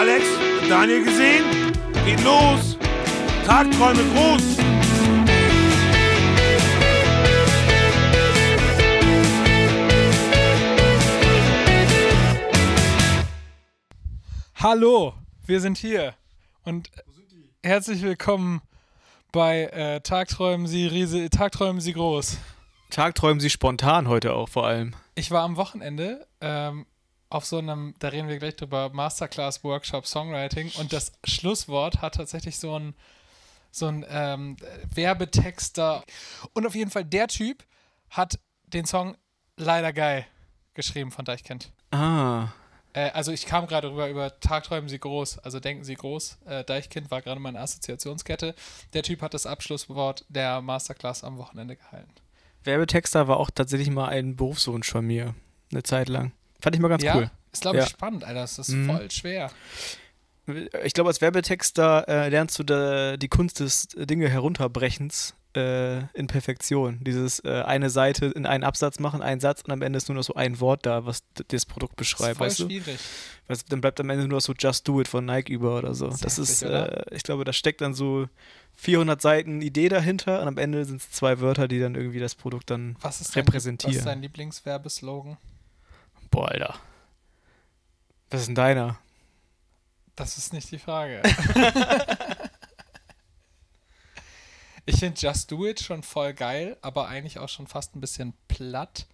Alex, Daniel gesehen? Geht los! Tagträume groß! Hallo, wir sind hier und herzlich willkommen bei äh, Tagträumen Sie Riese, Tagträumen Sie groß. Tagträumen Sie spontan heute auch vor allem. Ich war am Wochenende ähm, auf so einem, da reden wir gleich drüber, Masterclass Workshop Songwriting und das Schlusswort hat tatsächlich so ein so ein ähm, Werbetexter und auf jeden Fall der Typ hat den Song leider geil geschrieben von Deichkind. Ah. Äh, also ich kam gerade rüber über Tagträumen Sie groß, also denken Sie groß. Äh, Deichkind war gerade meine Assoziationskette. Der Typ hat das Abschlusswort der Masterclass am Wochenende gehalten. Werbetexter war auch tatsächlich mal ein Berufswunsch von mir. Eine Zeit lang. Fand ich mal ganz ja, cool. ist glaube Ja. ich spannend, Alter. Das ist Mhm. voll schwer. Ich glaube, als Werbetexter äh, lernst du da die Kunst des Dinge herunterbrechens äh, in Perfektion. Dieses äh, eine Seite in einen Absatz machen, einen Satz und am Ende ist nur noch so ein Wort da, was das Produkt Das ist beschreibt, voll weißt du? schwierig. Weißt du? Dann bleibt am Ende nur noch so Just Do It von Nike über oder so. Das ist Das ist, heftig, äh, ich glaube, da steckt dann so 400 Seiten Idee dahinter und am Ende sind es zwei Wörter, die dann irgendwie das Produkt dann Was ist dein, repräsentieren. Was ist dein Lieblingswerbeslogan? Boah, Alter. Was ist denn deiner? Das ist nicht die Frage. ich finde Just Do It schon voll geil, aber eigentlich auch schon fast ein bisschen platt.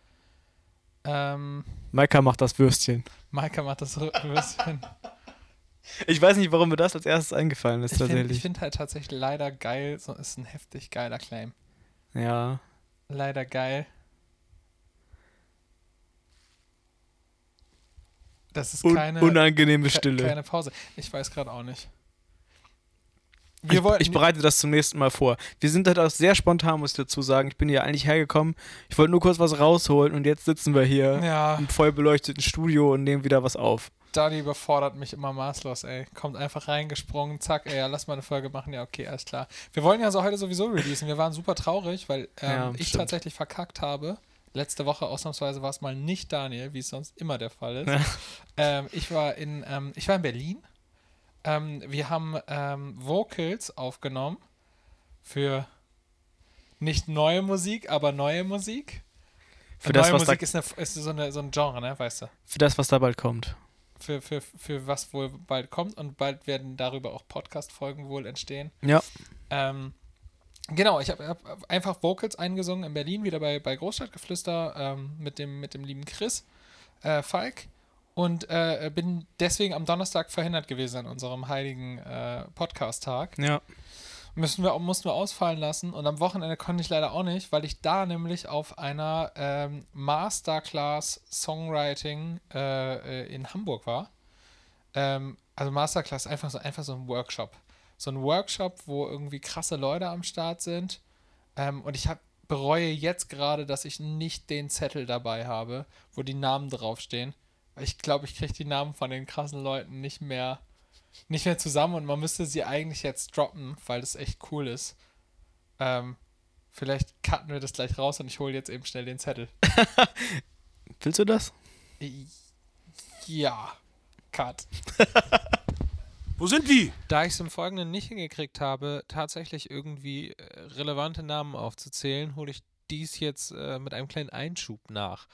Ähm, Maika macht das Würstchen. Maika macht das bisschen. Ich weiß nicht, warum mir das als erstes eingefallen ist, Ich finde tatsächlich. find halt tatsächlich leider geil, so ist ein heftig geiler Claim. ja. Leider geil. Das ist keine, unangenehme Stille. keine Pause. Ich weiß gerade auch nicht. ich, Wir wollten, ich bereite das zum nächsten Mal vor. Wir sind halt auch sehr spontan, muss ich dazu sagen. Ich bin hier eigentlich hergekommen. Ich wollte nur kurz was rausholen und jetzt sitzen wir hier ja, im voll beleuchteten Studio und nehmen wieder was auf. Dani überfordert mich immer maßlos, ey. Kommt einfach reingesprungen, zack, ey, ja, lass mal eine Folge machen. Ja, okay, alles klar. Wir wollen ja so heute sowieso releasen. Wir waren super traurig, weil ähm, Ja, ich stimmt. tatsächlich verkackt habe. Letzte Woche ausnahmsweise war es mal nicht Daniel, wie es sonst immer der Fall ist. Ja. ähm, ich, war in, ähm, ich war in Berlin. Ähm, wir haben ähm, Vocals aufgenommen für nicht neue Musik, aber neue Musik. Für neue das, was da, Musik ist, eine, ist so, eine, so ein Genre, ne, weißt du? für das, was da bald kommt. für, für, für was wohl bald kommt und bald werden darüber auch Podcast-Folgen wohl entstehen. Ja. Ähm, genau, ich habe hab einfach Vocals eingesungen in Berlin, wieder bei, bei Großstadtgeflüster ähm, mit, dem, mit dem lieben Chris äh, Falk und äh, bin deswegen am Donnerstag verhindert gewesen an unserem heiligen äh, Podcast-Tag. Ja. Müssen wir, mussten wir ausfallen lassen und am Wochenende konnte ich leider auch nicht, weil ich da nämlich auf einer ähm, Masterclass Songwriting äh, äh, in Hamburg war. Ähm, also Masterclass, einfach so, einfach so ein Workshop. So ein Workshop, wo irgendwie krasse Leute am Start sind. Ähm, und ich hab, bereue jetzt gerade, dass ich nicht den Zettel dabei habe, wo die Namen draufstehen. Weil ich glaube, ich kriege die Namen von den krassen Leuten nicht mehr nicht mehr zusammen und man müsste sie eigentlich jetzt droppen, weil das echt cool ist. Ähm, vielleicht cutten wir das gleich raus und ich hole jetzt eben schnell den Zettel. Willst du das? Ja, cut. Wo sind die? Da ich es im Folgenden nicht hingekriegt habe, tatsächlich irgendwie äh, relevante Namen aufzuzählen, hole ich dies jetzt äh, mit einem kleinen Einschub nach.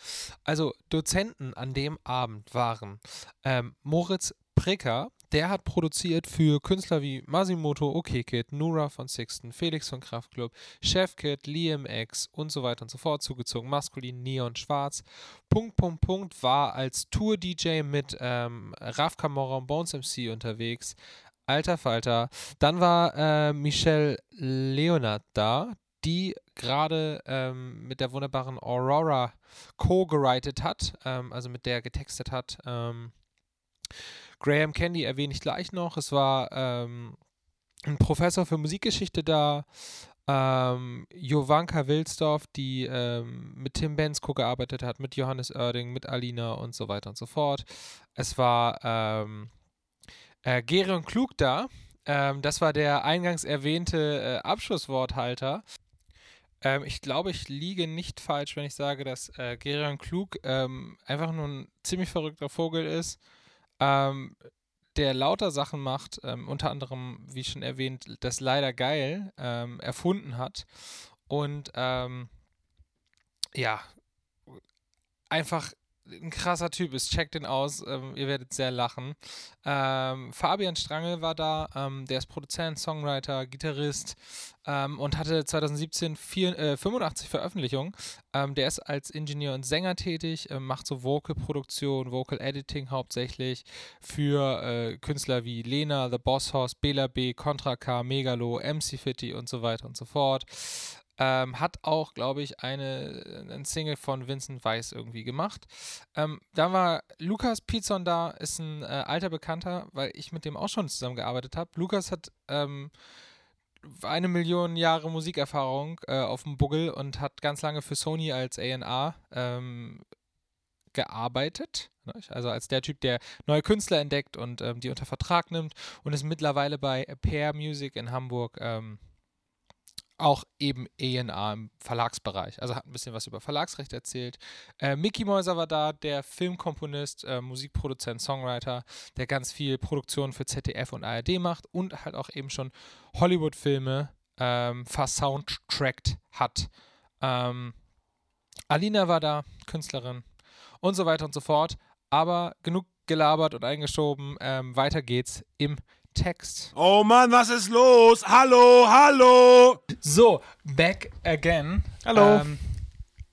Also Dozenten an dem Abend waren ähm, Moritz Pricker, der hat produziert für Künstler wie Masimoto, OKKid, Nura von Sixten, Felix von Kraftklub, Chefkid, Liam X und so weiter und so fort, zugezogen maskulin, neon, schwarz. Punkt, Punkt, Punkt war als Tour-DJ mit ähm, Raf Camorra und Bones MC unterwegs. Alter Falter. Dann war äh, Michelle Leonard da, die gerade ähm, mit der wunderbaren Aurora co-geritet hat, ähm, also mit der getextet hat. Ähm, Graham Candy erwähne ich gleich noch. Es war ähm, ein Professor für Musikgeschichte da. Ähm, Jovanka Wilsdorf, die ähm, mit Tim Bensko gearbeitet hat, mit Johannes Oerding, mit Alina und so weiter und so fort. Es war ähm, äh, Gerion Klug da. Ähm, das war der eingangs erwähnte äh, Abschlussworthalter. Ähm, ich glaube, ich liege nicht falsch, wenn ich sage, dass äh, Gerion Klug ähm, einfach nur ein ziemlich verrückter Vogel ist. Ähm, der lauter Sachen macht, ähm, unter anderem, wie schon erwähnt, das leider geil ähm, erfunden hat. Und ähm, ja, einfach ein krasser Typ ist. Checkt den aus, ähm, ihr werdet sehr lachen. Ähm, Fabian Strangel war da, ähm, der ist Produzent, Songwriter, Gitarrist ähm, und hatte 2017 vier, äh, 85 Veröffentlichungen. Ähm, der ist als Ingenieur und Sänger tätig, äh, macht so Vocal-Produktion, Vocal-Editing hauptsächlich für äh, Künstler wie Lena, The Boss House, Bela B, Contra K, Megalo, MC Fitty und so weiter und so fort. Ähm, hat auch, glaube ich, eine, ein Single von Vincent Weiss irgendwie gemacht. Ähm, dann war Lukas Pizon da, ist ein äh, alter Bekannter, weil ich mit dem auch schon zusammengearbeitet habe. Lukas hat ähm, eine Million Jahre Musikerfahrung äh, auf dem Buggel und hat ganz lange für Sony als A&R ähm, gearbeitet. Ne? Also als der Typ, der neue Künstler entdeckt und ähm, die unter Vertrag nimmt und ist mittlerweile bei Pair Music in Hamburg ähm, auch eben ENA im Verlagsbereich. Also hat ein bisschen was über Verlagsrecht erzählt. Äh, Mickey Mäuser war da, der Filmkomponist, äh, Musikproduzent, Songwriter, der ganz viel Produktion für ZDF und ARD macht und halt auch eben schon Hollywood-Filme ähm, versoundtrackt hat. Ähm, Alina war da, Künstlerin und so weiter und so fort. Aber genug gelabert und eingeschoben. Ähm, weiter geht's im Text. Oh Mann, was ist los? Hallo, hallo! So, back again. Hallo. Ähm,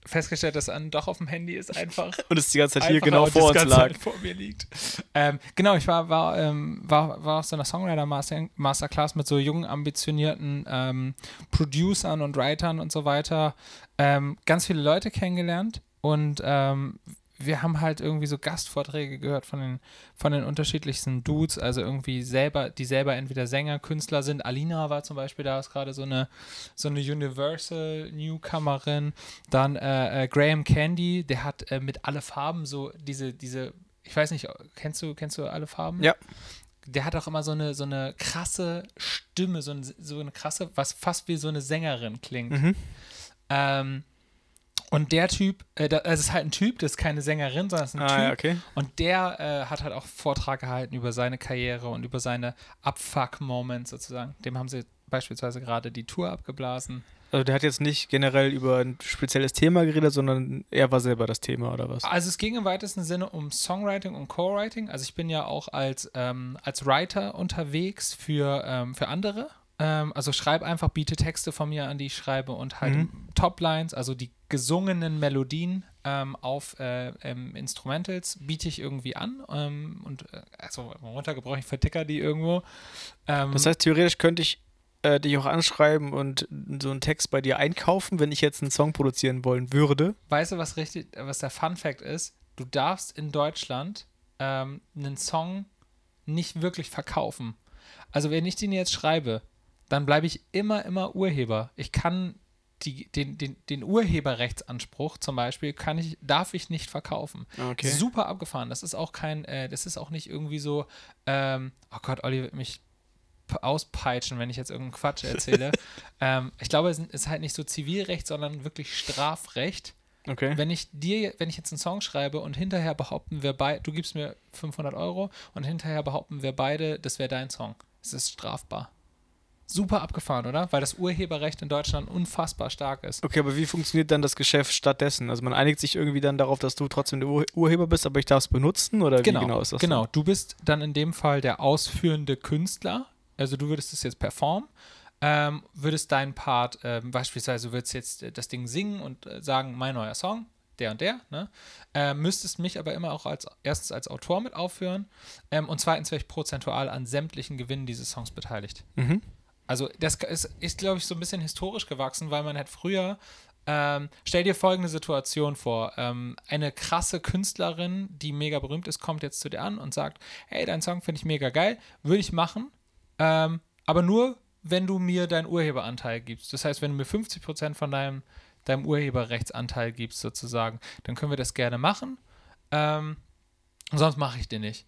festgestellt, dass an doch auf dem Handy ist einfach. Und es die ganze Zeit hier genau vor uns lag. Vor mir liegt. Ähm, genau, ich war, war, ähm, war, war auf so einer Songwriter Master Masterclass mit so jungen, ambitionierten ähm, Producern und Writern und so weiter. Ähm, ganz viele Leute kennengelernt und ähm, wir haben halt irgendwie so Gastvorträge gehört von den, von den unterschiedlichsten Dudes, also irgendwie selber, die selber entweder Sänger, Künstler sind. Alina war zum Beispiel da, ist gerade so eine, so eine Universal Newcomerin. Dann äh, äh, Graham Candy, der hat äh, mit alle Farben so diese, diese, ich weiß nicht, kennst du, kennst du alle Farben? Ja. Der hat auch immer so eine, so eine krasse Stimme, so eine, so eine krasse, was fast wie so eine Sängerin klingt. Mhm. Ähm, und der Typ, äh, da, also es ist halt ein Typ, das ist keine Sängerin, sondern es ist ein Ah, Typ. ja, okay. Und der äh, hat halt auch Vortrag gehalten über seine Karriere und über seine Abfuck-Moments sozusagen. Dem haben sie beispielsweise gerade die Tour abgeblasen. Also der hat jetzt nicht generell über ein spezielles Thema geredet, sondern er war selber das Thema oder was? Also es ging im weitesten Sinne um Songwriting und Co-Writing. Also ich bin ja auch als, ähm, als Writer unterwegs für, ähm, für andere. Ähm, also schreibe einfach, biete Texte von mir an, die ich schreibe und halt Mhm. Toplines, also die gesungenen Melodien ähm, auf äh, ähm, Instrumentals biete ich irgendwie an ähm, und äh, also runtergebrochen, ich verticker die irgendwo. Ähm, Das heißt, theoretisch könnte ich äh, dich auch anschreiben und so einen Text bei dir einkaufen, wenn ich jetzt einen Song produzieren wollen würde. weißt du, was richtig, was der Fun Fact ist? Du darfst in Deutschland ähm, einen Song nicht wirklich verkaufen. Also wenn ich den jetzt schreibe, dann bleibe ich immer, immer Urheber. Ich kann die, den, den, den Urheberrechtsanspruch zum Beispiel kann ich, darf ich nicht verkaufen. Okay. Super abgefahren. Das ist auch kein, äh, das ist auch nicht irgendwie so, ähm, oh Gott, Olli wird mich auspeitschen, wenn ich jetzt irgendeinen Quatsch erzähle. ähm, ich glaube, es ist halt nicht so Zivilrecht, sondern wirklich Strafrecht. Okay. Wenn ich dir, wenn ich jetzt einen Song schreibe und hinterher behaupten wir beide, du gibst mir 500 Euro und hinterher behaupten wir beide, das wäre dein Song. Es ist strafbar. Super abgefahren, oder? Weil das Urheberrecht in Deutschland unfassbar stark ist. Okay, aber wie funktioniert dann das Geschäft stattdessen? Also man einigt sich irgendwie dann darauf, dass du trotzdem der Ur Urheber bist, aber ich darf es benutzen oder Genau, wie genau ist das? genau. Du bist dann in dem Fall der ausführende Künstler. Also du würdest es jetzt performen, ähm, würdest deinen Part, ähm, beispielsweise du würdest jetzt äh, das Ding singen und äh, sagen, mein neuer Song, der und der, ne? äh, müsstest mich aber immer auch als erstens als Autor mit aufführen ähm, und zweitens wäre ich prozentual an sämtlichen Gewinnen dieses Songs beteiligt. Mhm. Also das ist, ist glaube ich, so ein bisschen historisch gewachsen, weil man hat früher, ähm, stell dir folgende Situation vor, ähm, eine krasse Künstlerin, die mega berühmt ist, kommt jetzt zu dir an und sagt, hey, dein Song finde ich mega geil, würde ich machen, ähm, aber nur, wenn du mir deinen Urheberanteil gibst. Das heißt, wenn du mir 50% von deinem, deinem Urheberrechtsanteil gibst, sozusagen, dann können wir das gerne machen, ähm, sonst mache ich den nicht.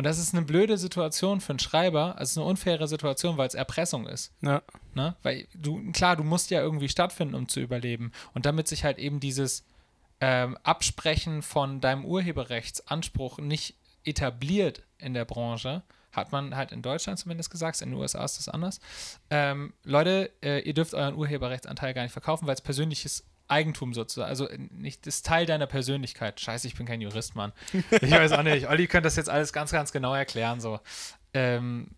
Und das ist eine blöde Situation für einen Schreiber, also eine unfaire Situation, weil es Erpressung ist. Ja. Ne? Weil du, klar, du musst ja irgendwie stattfinden, um zu überleben. Und damit sich halt eben dieses ähm, Absprechen von deinem Urheberrechtsanspruch nicht etabliert, in der Branche. Hat man halt in Deutschland zumindest gesagt, in den USA ist das anders. Ähm, Leute, äh, ihr dürft euren Urheberrechtsanteil gar nicht verkaufen, weil es persönliches Eigentum sozusagen, also nicht das Teil deiner Persönlichkeit. Scheiße, ich bin kein Jurist, Mann. Ich weiß auch nicht. Olli könnte das jetzt alles ganz, ganz genau erklären. So. Ähm,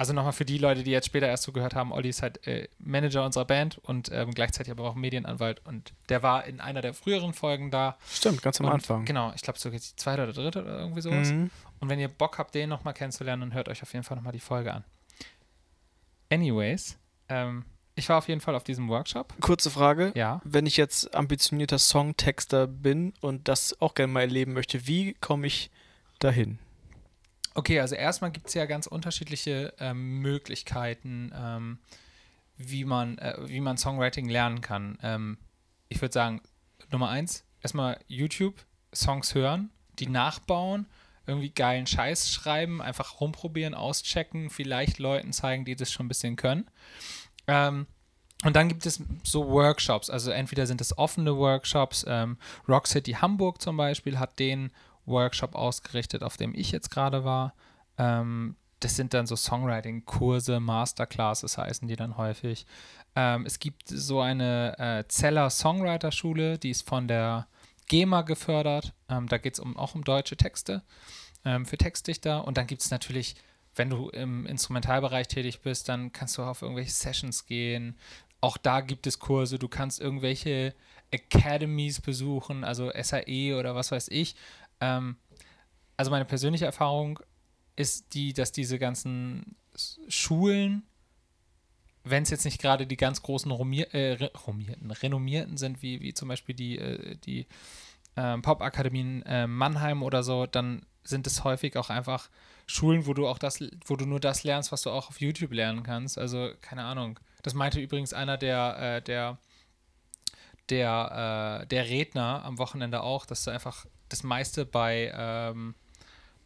also nochmal für die Leute, die jetzt später erst zugehört haben, Olli ist halt äh, Manager unserer Band und ähm, gleichzeitig aber auch Medienanwalt und der war in einer der früheren Folgen da. Stimmt, ganz am und, Anfang. Genau, ich glaube sogar die zweite oder dritte oder irgendwie sowas. Mhm. Und wenn ihr Bock habt, den nochmal kennenzulernen, dann hört euch auf jeden Fall nochmal die Folge an. Anyways, ähm, ich war auf jeden Fall auf diesem Workshop. Kurze Frage. Ja. Wenn ich jetzt ambitionierter Songtexter bin und das auch gerne mal erleben möchte, wie komme ich dahin? Okay, also erstmal gibt es ja ganz unterschiedliche ähm, Möglichkeiten, ähm, wie, man, äh, wie man Songwriting lernen kann. Ähm, ich würde sagen, Nummer eins, erstmal YouTube, Songs hören, die nachbauen, irgendwie geilen Scheiß schreiben, einfach rumprobieren, auschecken, vielleicht Leuten zeigen, die das schon ein bisschen können. Ähm, und dann gibt es so Workshops, also entweder sind es offene Workshops, ähm, Rock City Hamburg zum Beispiel hat den Workshop ausgerichtet, auf dem ich jetzt gerade war. Ähm, das sind dann so Songwriting-Kurse, Masterclasses heißen die dann häufig. Ähm, es gibt so eine äh, Zeller Songwriter-Schule, die ist von der GEMA gefördert. Ähm, da geht es um, auch um deutsche Texte ähm, für Textdichter. Und dann gibt es natürlich, wenn du im Instrumentalbereich tätig bist, dann kannst du auf irgendwelche Sessions gehen. Auch da gibt es Kurse. Du kannst irgendwelche Academies besuchen, also SAE oder was weiß ich. Ähm, also meine persönliche Erfahrung ist die, dass diese ganzen Schulen, wenn es jetzt nicht gerade die ganz großen Romier, äh, Romierten, renommierten sind, wie, wie zum Beispiel die, äh, die äh, Popakademien Mannheim oder so, dann sind es häufig auch einfach Schulen, wo du auch das, wo du nur das lernst, was du auch auf YouTube lernen kannst. Also, keine Ahnung. Das meinte übrigens einer der, äh, der, der, äh, der Redner am Wochenende auch, dass du einfach das meiste bei, ähm,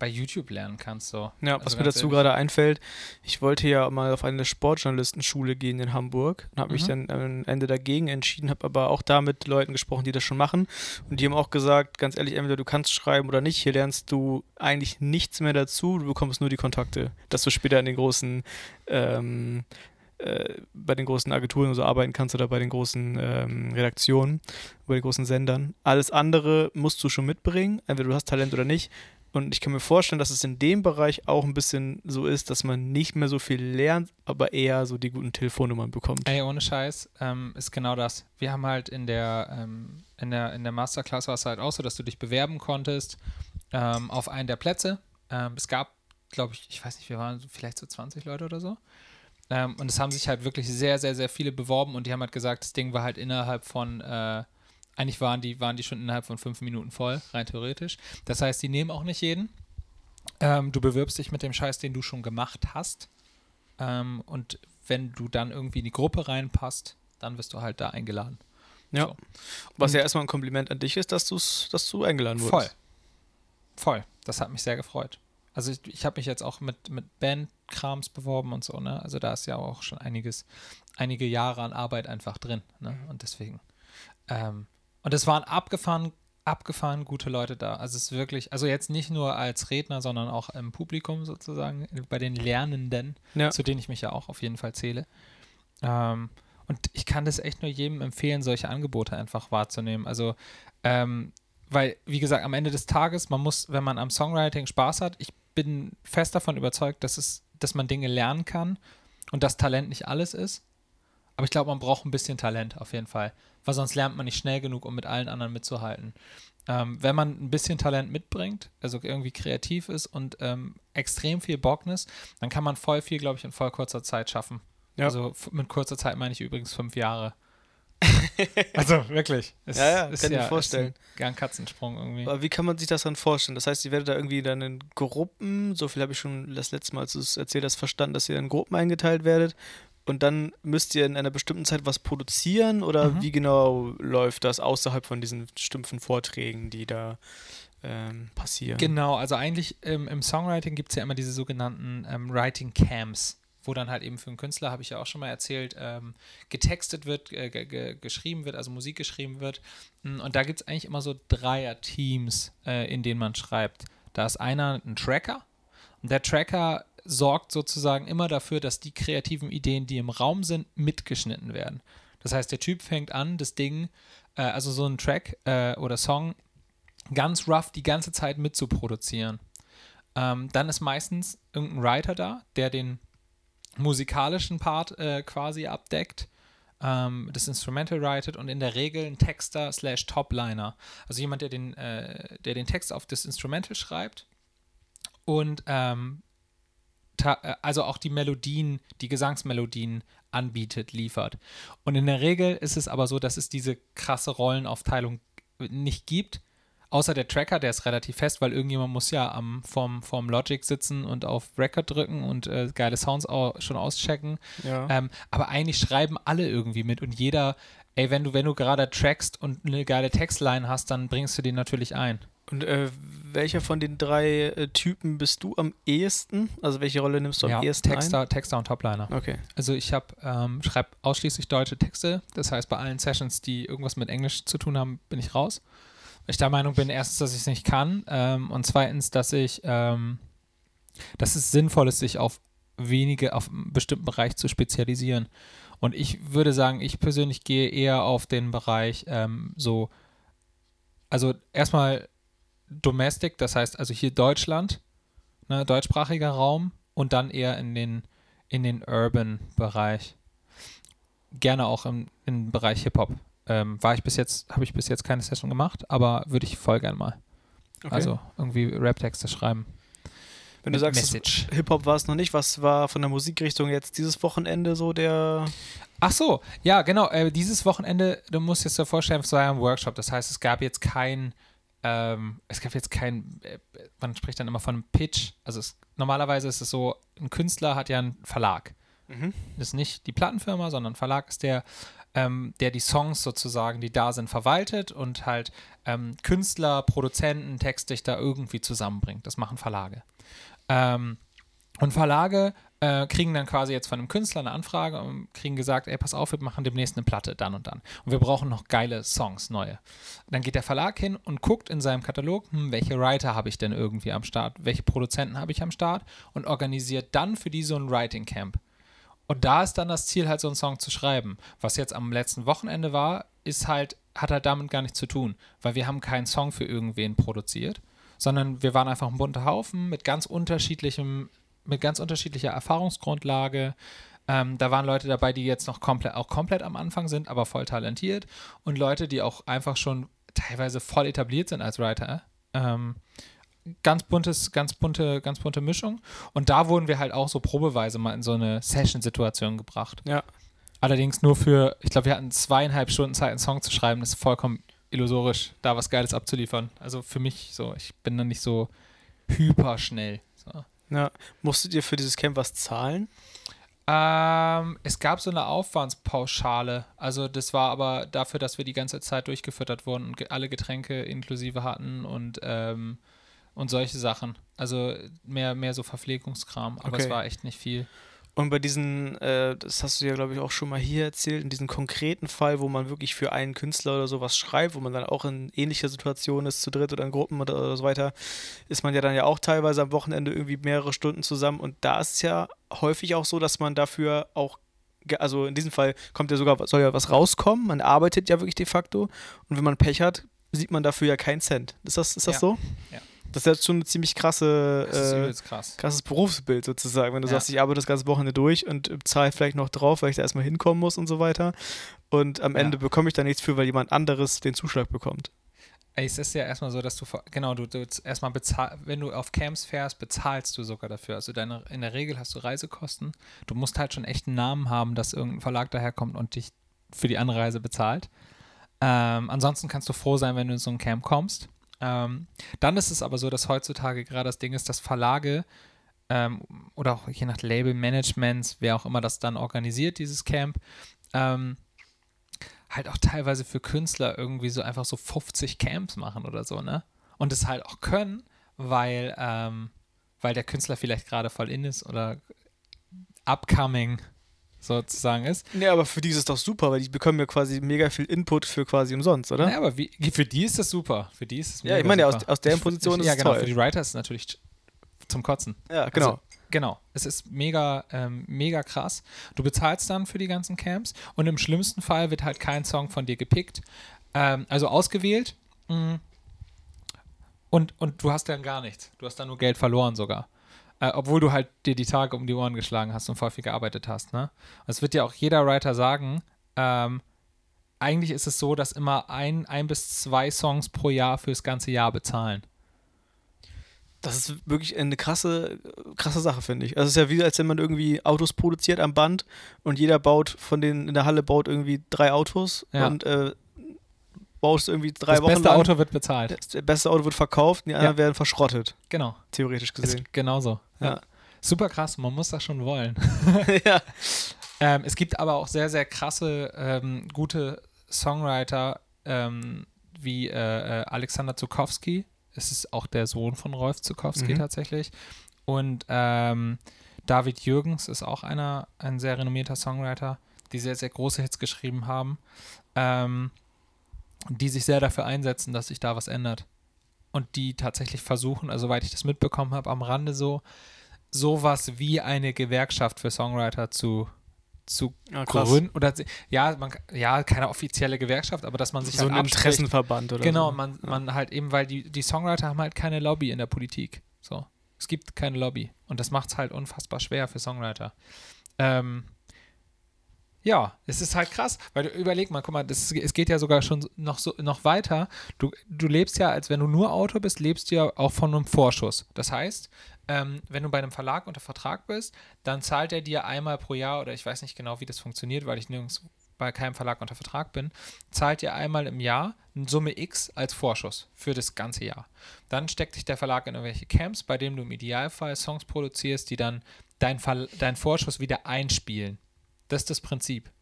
bei YouTube lernen kannst. So. Ja, Also was mir dazu ehrlich. gerade einfällt, ich wollte ja mal auf eine Sportjournalistenschule gehen in Hamburg und habe mich Mhm. dann am Ende dagegen entschieden, habe aber auch da mit Leuten gesprochen, die das schon machen und die haben auch gesagt, ganz ehrlich, entweder du kannst schreiben oder nicht, hier lernst du eigentlich nichts mehr dazu, du bekommst nur die Kontakte, dass du später in den großen ähm, äh, bei den großen Agenturen so arbeiten kannst oder bei den großen ähm, Redaktionen, bei den großen Sendern. Alles andere musst du schon mitbringen, entweder du hast Talent oder nicht. Und ich kann mir vorstellen, dass es in dem Bereich auch ein bisschen so ist, dass man nicht mehr so viel lernt, aber eher so die guten Telefonnummern bekommt. Ey, ohne Scheiß, ähm, ist genau das. Wir haben halt in der, ähm, in der, in der Masterclass war es halt auch so, dass du dich bewerben konntest ähm, auf einen der Plätze. Ähm, es gab, glaube ich, ich weiß nicht, wir waren vielleicht so 20 Leute oder so. Ähm, und es haben sich halt wirklich sehr, sehr, sehr viele beworben und die haben halt gesagt, das Ding war halt innerhalb von, äh, eigentlich waren die, waren die schon innerhalb von fünf Minuten voll, rein theoretisch. Das heißt, die nehmen auch nicht jeden. Ähm, du bewirbst dich mit dem Scheiß, den du schon gemacht hast. Ähm, und wenn du dann irgendwie in die Gruppe reinpasst, dann wirst du halt da eingeladen. Ja. So. Was Und- ja erstmal ein Kompliment an dich ist, dass, du's, dass du eingeladen Voll. wurdest. Voll. Das hat mich sehr gefreut. Also ich, ich habe mich jetzt auch mit, mit Bandkrams beworben und so, ne? Also da ist ja auch schon einiges, einige Jahre an Arbeit einfach drin, ne? Und deswegen. Ähm, und es waren abgefahren, abgefahren gute Leute da. Also es ist wirklich, also jetzt nicht nur als Redner, sondern auch im Publikum sozusagen, bei den Lernenden, Ja. zu denen ich mich ja auch auf jeden Fall zähle. Ähm, und ich kann das echt nur jedem empfehlen, solche Angebote einfach wahrzunehmen. Also, ähm, weil, wie gesagt, am Ende des Tages, man muss, wenn man am Songwriting Spaß hat, ich bin fest davon überzeugt, dass es, dass man Dinge lernen kann und dass Talent nicht alles ist. Aber ich glaube, man braucht ein bisschen Talent auf jeden Fall, weil sonst lernt man nicht schnell genug, um mit allen anderen mitzuhalten. Ähm, wenn man ein bisschen Talent mitbringt, also irgendwie kreativ ist und ähm, extrem viel Bockness, dann kann man voll viel, glaube ich, in voll kurzer Zeit schaffen. Ja. Also mit kurzer Zeit meine ich übrigens fünf Jahre. also wirklich. Es Ja, ja, ist kann ich mir vorstellen. ein Katzensprung irgendwie. Aber wie kann man sich das dann vorstellen? Das heißt, ihr werdet da irgendwie dann in Gruppen, so viel habe ich schon das letzte Mal, als du es erzählt hast, verstanden, dass ihr in Gruppen eingeteilt werdet. Und dann müsst ihr in einer bestimmten Zeit was produzieren oder Mhm. wie genau läuft das außerhalb von diesen stumpfen Vorträgen, die da ähm, passieren? Genau, also eigentlich ähm, im Songwriting gibt es ja immer diese sogenannten ähm, Writing Camps, wo dann halt eben für einen Künstler, habe ich ja auch schon mal erzählt, ähm, getextet wird, äh, ge ge geschrieben wird, also Musik geschrieben wird. Mm, Und da gibt es eigentlich immer so Dreier-Teams, äh, in denen man schreibt. Da ist einer ein Tracker, Der Tracker sorgt sozusagen immer dafür, dass die kreativen Ideen, die im Raum sind, mitgeschnitten werden. Das heißt, der Typ fängt an, das Ding, äh, also so einen Track äh, oder Song, ganz rough die ganze Zeit mitzuproduzieren. Ähm, dann ist meistens irgendein Writer da, der den musikalischen Part äh, quasi abdeckt, ähm, das Instrumental writet und in der Regel ein Texter slash Topliner. Also jemand, der den, äh, der den Text auf das Instrumental schreibt und ähm, äh, also auch die Melodien, die Gesangsmelodien anbietet, liefert. Und in der Regel ist es aber so, dass es diese krasse Rollenaufteilung nicht gibt. Außer der Tracker, der ist relativ fest, weil irgendjemand muss ja am, vorm, vorm Logic sitzen und auf Record drücken und äh, geile Sounds auch schon auschecken. Ja. Ähm, aber eigentlich schreiben alle irgendwie mit und jeder, ey, wenn du, wenn du gerade trackst und eine geile Textline hast, dann bringst du den natürlich ein. Und äh, welcher von den drei äh, Typen bist du am ehesten? Also welche Rolle nimmst du am ja, ehesten Texter, ein? Texter und Topliner. Okay. Also ich habe ähm, schreibe ausschließlich deutsche Texte. Das heißt, bei allen Sessions, die irgendwas mit Englisch zu tun haben, bin ich raus. Weil ich der Meinung bin, erstens, dass ich es nicht kann ähm, und zweitens, dass ich, ähm, dass es sinnvoll ist, sich auf wenige, auf einen bestimmten Bereich zu spezialisieren. Und ich würde sagen, ich persönlich gehe eher auf den Bereich ähm, so, also erstmal Domestic, das heißt also hier Deutschland, ne, deutschsprachiger Raum und dann eher in den, in den Urban-Bereich. Gerne auch im, im Bereich Hip-Hop. Ähm, war ich bis jetzt, habe ich bis jetzt keine Session gemacht, aber würde ich voll gern mal. okay. Also irgendwie Rap-Texte schreiben. Wenn du sagst. Hip-Hop war es noch nicht, was war von der Musikrichtung jetzt dieses Wochenende so der. Ach so, ja, genau. Äh, dieses Wochenende, du musst dir das so vorstellen, es war ja ein Workshop. Das heißt, es gab jetzt kein, ähm, es gab jetzt kein, äh, man spricht dann immer von einem Pitch. Also es, normalerweise ist es so, ein Künstler hat ja einen Verlag. Mhm. Das ist nicht die Plattenfirma, sondern Verlag ist der, ähm, der die Songs sozusagen, die da sind, verwaltet und halt ähm, Künstler, Produzenten, Textdichter irgendwie zusammenbringt. Das machen Verlage. Ähm, und Verlage äh, kriegen dann quasi jetzt von einem Künstler eine Anfrage und kriegen gesagt, ey, pass auf, wir machen demnächst eine Platte, dann und dann. Und wir brauchen noch geile Songs, neue. Dann geht der Verlag hin und guckt in seinem Katalog, hm, welche Writer habe ich denn irgendwie am Start, welche Produzenten habe ich am Start und organisiert dann für die so ein Writing Camp. Und da ist dann das Ziel, halt so einen Song zu schreiben. Was jetzt am letzten Wochenende war, ist halt, hat halt damit gar nichts zu tun, weil wir haben keinen Song für irgendwen produziert, sondern wir waren einfach ein bunter Haufen mit ganz unterschiedlichem, mit ganz unterschiedlicher Erfahrungsgrundlage. Ähm, da waren Leute dabei, die jetzt noch komplett, auch komplett am Anfang sind, aber voll talentiert. Und Leute, die auch einfach schon teilweise voll etabliert sind als Writer. Ähm, ganz buntes, ganz bunte, ganz bunte Mischung. Und da wurden wir halt auch so probeweise mal in so eine Session-Situation gebracht. Ja. Allerdings nur für, ich glaube, wir hatten zweieinhalb Stunden Zeit, einen Song zu schreiben. Das ist vollkommen illusorisch, da was Geiles abzuliefern. Also für mich so, ich bin dann nicht so hyper schnell. So. Ja. Musstet ihr für dieses Camp was zahlen? Ähm, es gab so eine Aufwandspauschale. Also das war aber dafür, dass wir die ganze Zeit durchgefüttert wurden und alle Getränke inklusive hatten und, ähm, und solche Sachen. Also mehr, mehr so Verpflegungskram, aber es Okay. war echt nicht viel. Und bei diesen, äh, das hast du ja, glaube ich, auch schon mal hier erzählt, in diesem konkreten Fall, wo man wirklich für einen Künstler oder sowas schreibt, wo man dann auch in ähnlicher Situation ist, zu dritt oder in Gruppen oder, oder so weiter, ist man ja dann ja auch teilweise am Wochenende irgendwie mehrere Stunden zusammen. Und da ist es ja häufig auch so, dass man dafür auch, also in diesem Fall kommt ja sogar, soll ja was rauskommen, man arbeitet ja wirklich de facto. Und wenn man Pech hat, sieht man dafür ja keinen Cent. Ist das, ist das Ja. so? Ja. Das ist jetzt schon eine ziemlich krasse äh, krass. krasses Berufsbild sozusagen, wenn du Ja. sagst, ich arbeite das ganze Wochenende durch und äh, zahle vielleicht noch drauf, weil ich da erstmal hinkommen muss und so weiter. Und am Ja. Ende bekomme ich da nichts für, weil jemand anderes den Zuschlag bekommt. Es ist ja erstmal so, dass du, genau, du, du erstmal bezahlst, wenn du auf Camps fährst, bezahlst du sogar dafür. Also deine, in der Regel hast du Reisekosten. Du musst halt schon echt einen Namen haben, dass irgendein Verlag daherkommt und dich für die Anreise bezahlt. Ähm, ansonsten kannst du froh sein, wenn du in so ein Camp kommst. Ähm, dann ist es aber so, dass heutzutage gerade das Ding ist, dass Verlage ähm, oder auch je nach Labelmanagements, wer auch immer das dann organisiert, dieses Camp, ähm, halt auch teilweise für Künstler irgendwie so einfach so 50 Camps machen oder so, ne? Und es halt auch können, weil, ähm, weil der Künstler vielleicht gerade voll in ist oder upcoming sozusagen ist. Nee, aber für die ist es doch super, weil die bekommen ja quasi mega viel Input für quasi umsonst, oder? Ja, aber wie, für die ist das super. Für die ist es Ja, ich meine, aus- aus deren Ich- Position ich, ist Ja, es genau. toll. Für die Writer ist es natürlich zum Kotzen. Ja, genau. Also, genau. Es ist mega, ähm, mega krass. Du bezahlst dann für die ganzen Camps und im schlimmsten Fall wird halt kein Song von dir gepickt, ähm, also ausgewählt. Mm. Und, und du hast dann gar nichts. Du hast dann nur Geld verloren sogar. Äh, obwohl du halt dir die Tage um die Ohren geschlagen hast und voll viel gearbeitet hast. Ne? Es wird ja auch jeder Writer sagen, ähm, eigentlich ist es so, dass immer ein, ein bis zwei Songs pro Jahr fürs ganze Jahr bezahlen. Das ist wirklich eine krasse, krasse Sache, finde ich. Also es ist ja wie, als wenn man irgendwie Autos produziert am Band und jeder baut von denen in der Halle baut irgendwie drei Autos Ja. und äh, baust irgendwie drei das Wochen beste lang. Auto wird bezahlt. Das beste Auto wird verkauft und die anderen Ja. werden verschrottet, Genau. theoretisch gesehen. Ist genauso. Ja. Super krass, man muss das schon wollen. ja. Ähm, es gibt aber auch sehr, sehr krasse, ähm, gute Songwriter ähm, wie äh, äh, Alexander Zukowski. Es ist auch der Sohn von Rolf Zukowski Mhm. tatsächlich. Und ähm, David Jürgens ist auch einer, ein sehr renommierter Songwriter, die sehr, sehr große Hits geschrieben haben. Die sich sehr dafür einsetzen, dass sich da was ändert. Und die tatsächlich versuchen, also soweit ich das mitbekommen habe, am Rande so, sowas wie eine Gewerkschaft für Songwriter zu, zu Ja, krass. gründen. Oder ja, man, ja, keine offizielle Gewerkschaft, aber dass man sich So halt ein abspricht. Interessenverband oder Genau, so. man, man halt eben, weil die, die Songwriter haben halt keine Lobby in der Politik. So. Es gibt keine Lobby. Und das macht es halt unfassbar schwer für Songwriter. Ähm, ja, es ist halt krass, weil du überleg mal, guck mal, das, es geht ja sogar schon noch so noch weiter. Du, du lebst ja, als wenn du nur Autor bist, lebst du ja auch von einem Vorschuss. Das heißt, ähm, wenn du bei einem Verlag unter Vertrag bist, dann zahlt er dir einmal pro Jahr, oder ich weiß nicht genau, wie das funktioniert, weil ich nirgends bei keinem Verlag unter Vertrag bin, zahlt dir einmal im Jahr eine Summe X als Vorschuss für das ganze Jahr. Dann steckt dich der Verlag in irgendwelche Camps, bei denen du im Idealfall Songs produzierst, die dann dein, Verl- dein Vorschuss wieder einspielen. Das ist das Prinzip.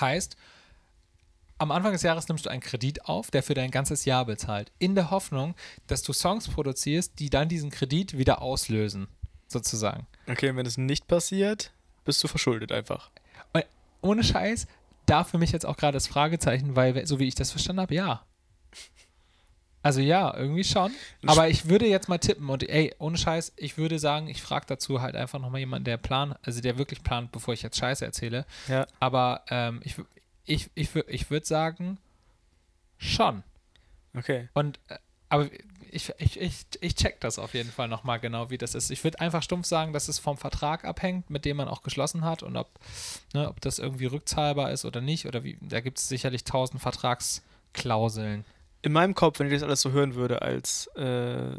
Heißt, am Anfang des Jahres nimmst du einen Kredit auf, der für dein ganzes Jahr bezahlt, in der Hoffnung, dass du Songs produzierst, die dann diesen Kredit wieder auslösen, sozusagen. Okay, und wenn es nicht passiert, bist du verschuldet einfach. Und ohne Scheiß, da für mich jetzt auch gerade das Fragezeichen, weil, so wie ich das verstanden habe, ja. Also ja, irgendwie schon. Aber ich würde jetzt mal tippen und ey, ohne Scheiß, ich würde sagen, ich frage dazu halt einfach nochmal jemanden, der plant, also der wirklich plant, bevor ich jetzt Scheiße erzähle. Ja. Aber ähm, ich, ich, ich, ich würde sagen, schon. Okay. Und äh, aber ich, ich, ich, ich check das auf jeden Fall nochmal genau, wie das ist. Ich würde einfach stumpf sagen, dass es vom Vertrag abhängt, mit dem man auch geschlossen hat und ob, ne, ob das irgendwie rückzahlbar ist oder nicht. Oder wie, da gibt es sicherlich tausend Vertragsklauseln. In meinem Kopf, wenn ich das alles so hören würde als, äh,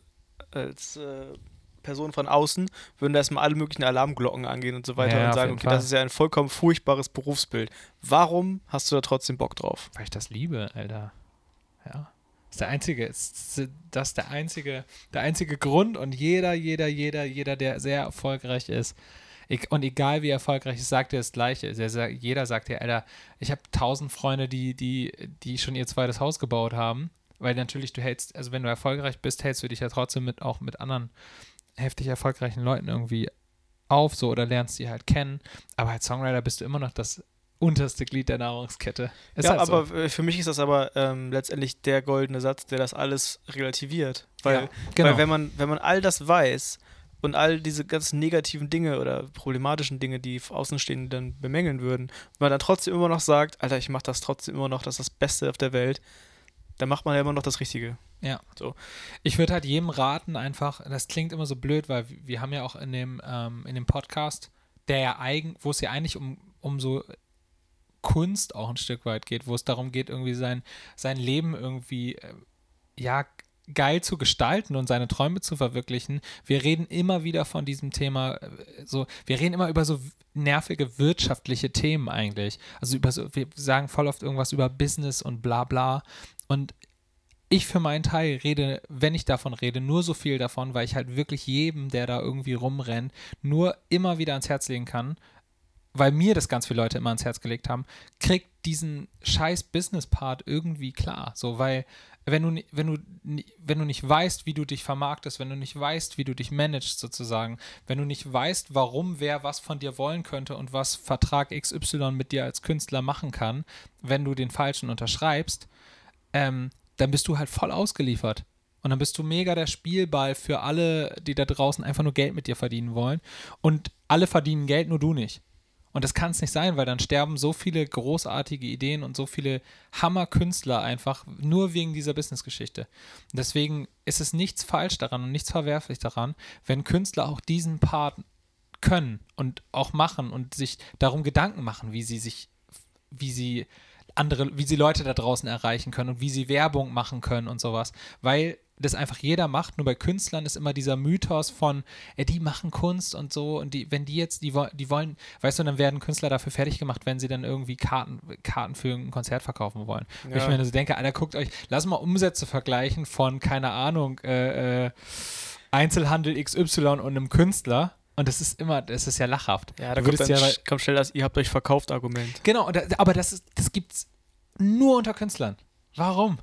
als äh, Person von außen, würden da erstmal alle möglichen Alarmglocken angehen und so weiter Ja, und sagen, okay, Fall. das ist ja ein vollkommen furchtbares Berufsbild. Warum hast du da trotzdem Bock drauf? Weil ich das liebe, Alter. Ja. Ist der einzige, ist das ist der einzige, der einzige Grund und jeder, jeder, jeder, jeder, der sehr erfolgreich ist, und egal wie erfolgreich ist, sagt er das Gleiche. Jeder sagt ja, Alter, ich habe tausend Freunde, die, die, die schon ihr zweites Haus gebaut haben, weil natürlich du hältst, also wenn du erfolgreich bist, hältst du dich ja trotzdem mit auch mit anderen heftig erfolgreichen Leuten irgendwie auf, so oder lernst die halt kennen. Aber als Songwriter bist du immer noch das unterste Glied der Nahrungskette. Ist ja, halt so. aber äh, für mich ist das aber ähm, letztendlich der goldene Satz, der das alles relativiert. Weil, Ja, genau. weil wenn man, wenn man all das weiß und all diese ganzen negativen Dinge oder problematischen Dinge, die Außenstehende dann bemängeln würden, wenn man dann trotzdem immer noch sagt, Alter, ich mache das trotzdem immer noch, das ist das Beste auf der Welt, dann macht man ja immer noch das Richtige. Ich würde halt jedem raten, einfach, das klingt immer so blöd, weil wir wir haben ja auch in dem, ähm, in dem Podcast, der ja eigen, wo es ja eigentlich um, um so Kunst auch ein Stück weit geht, wo es darum geht, irgendwie sein, sein Leben irgendwie, äh, ja, geil zu gestalten und seine Träume zu verwirklichen. Wir reden immer wieder von diesem Thema, äh, so, wir reden immer über so nervige wirtschaftliche Themen eigentlich. Also über so, wir sagen voll oft irgendwas über Business und bla bla. Und ich für meinen Teil rede, wenn ich davon rede, nur so viel davon, weil ich halt wirklich jedem, der da irgendwie rumrennt, nur immer wieder ans Herz legen kann, weil mir das ganz viele Leute immer ans Herz gelegt haben, kriegt diesen scheiß Business-Part irgendwie klar. So, weil wenn du, wenn, du, wenn du nicht weißt, wie du dich vermarktest, wenn du nicht weißt, wie du dich managst sozusagen, wenn du nicht weißt, warum wer was von dir wollen könnte und was Vertrag XY mit dir als Künstler machen kann, wenn du den falschen unterschreibst, ähm, dann bist du halt voll ausgeliefert. Und dann bist du mega der Spielball für alle, die da draußen einfach nur Geld mit dir verdienen wollen. Und alle verdienen Geld, nur du nicht. Und das kann es nicht sein, weil dann sterben so viele großartige Ideen und so viele Hammerkünstler einfach nur wegen dieser Businessgeschichte. Deswegen ist es nichts falsch daran und nichts verwerflich daran, wenn Künstler auch diesen Part können und auch machen und sich darum Gedanken machen, wie sie sich, wie sie andere, wie sie Leute da draußen erreichen können und wie sie Werbung machen können und sowas. Weil das einfach jeder macht, nur bei Künstlern ist immer dieser Mythos von, ey, die machen Kunst und so und die, wenn die jetzt, die, die wollen, weißt du, dann werden Künstler dafür fertig gemacht, wenn sie dann irgendwie Karten, Karten für ein Konzert verkaufen wollen. Ja. Und ich mir so denke, Alter, guckt euch, lass mal Umsätze vergleichen von, keine Ahnung, äh, äh, Einzelhandel XY und einem Künstler und das ist immer, das ist ja lachhaft. Ja, da kommt, ja, kommt schnell das, ihr habt euch verkauft Argument. Genau, aber das, ist, das gibt's nur unter Künstlern. Warum?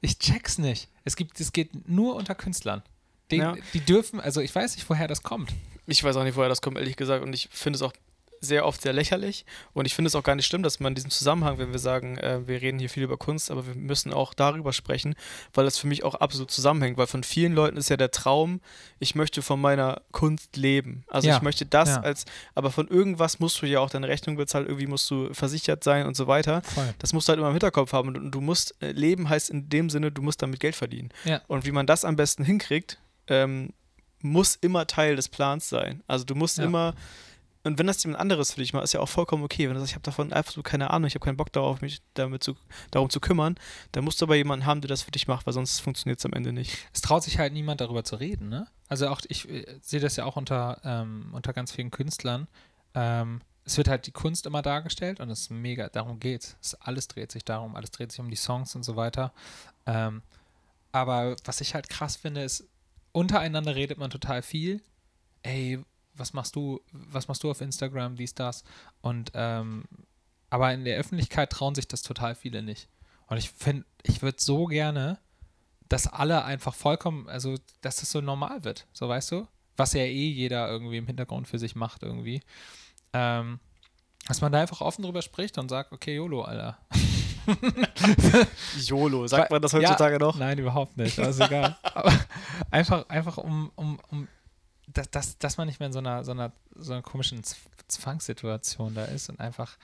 Ich check's nicht. Es gibt, es geht nur unter Künstlern. Die, ja. die dürfen, also ich weiß nicht, woher das kommt. Ich weiß auch nicht, woher das kommt, ehrlich gesagt. Und ich finde es auch sehr oft sehr lächerlich. Und ich finde es auch gar nicht schlimm, dass man in diesem Zusammenhang, wenn wir sagen, äh, wir reden hier viel über Kunst, aber wir müssen auch darüber sprechen, weil das für mich auch absolut zusammenhängt. Weil von vielen Leuten ist ja der Traum, ich möchte von meiner Kunst leben. Also ja. ich möchte das ja. als, aber von irgendwas musst du ja auch deine Rechnung bezahlen, irgendwie musst du versichert sein und so weiter. Voll. Das musst du halt immer im Hinterkopf haben. Und du musst, äh, leben heißt in dem Sinne, du musst damit Geld verdienen. Ja. Und wie man das am besten hinkriegt, ähm, muss immer Teil des Plans sein. Also du musst immer und wenn das jemand anderes für dich macht, ist ja auch vollkommen okay. Wenn du sagst, ich habe davon absolut keine Ahnung, ich habe keinen Bock darauf, mich damit zu, darum zu kümmern, dann musst du aber jemanden haben, der das für dich macht, weil sonst funktioniert es am Ende nicht. Es traut sich halt niemand darüber zu reden, ne? Also auch, ich äh, sehe das ja auch unter, ähm, unter ganz vielen Künstlern. Ähm, es wird halt die Kunst immer dargestellt und es ist mega, darum geht's. es. Alles dreht sich darum, alles dreht sich um die Songs und so weiter. Ähm, aber was ich halt krass finde, ist, untereinander redet man total viel. Ey, was machst du, was machst du auf Instagram, dies, das. Und ähm, aber in der Öffentlichkeit trauen sich das total viele nicht. Und ich finde, ich würde so gerne, dass alle einfach vollkommen, also dass das so normal wird, so weißt du? Was ja eh jeder irgendwie im Hintergrund für sich macht, irgendwie. Ähm, dass man da einfach offen drüber spricht und sagt, okay, YOLO, Alter. YOLO, sagt man das heutzutage ja, noch? Nein, überhaupt nicht. Also egal. Aber einfach, einfach um, um, um dass, dass, dass man nicht mehr in so einer, so einer, so einer komischen Zwangssituation da ist und einfach,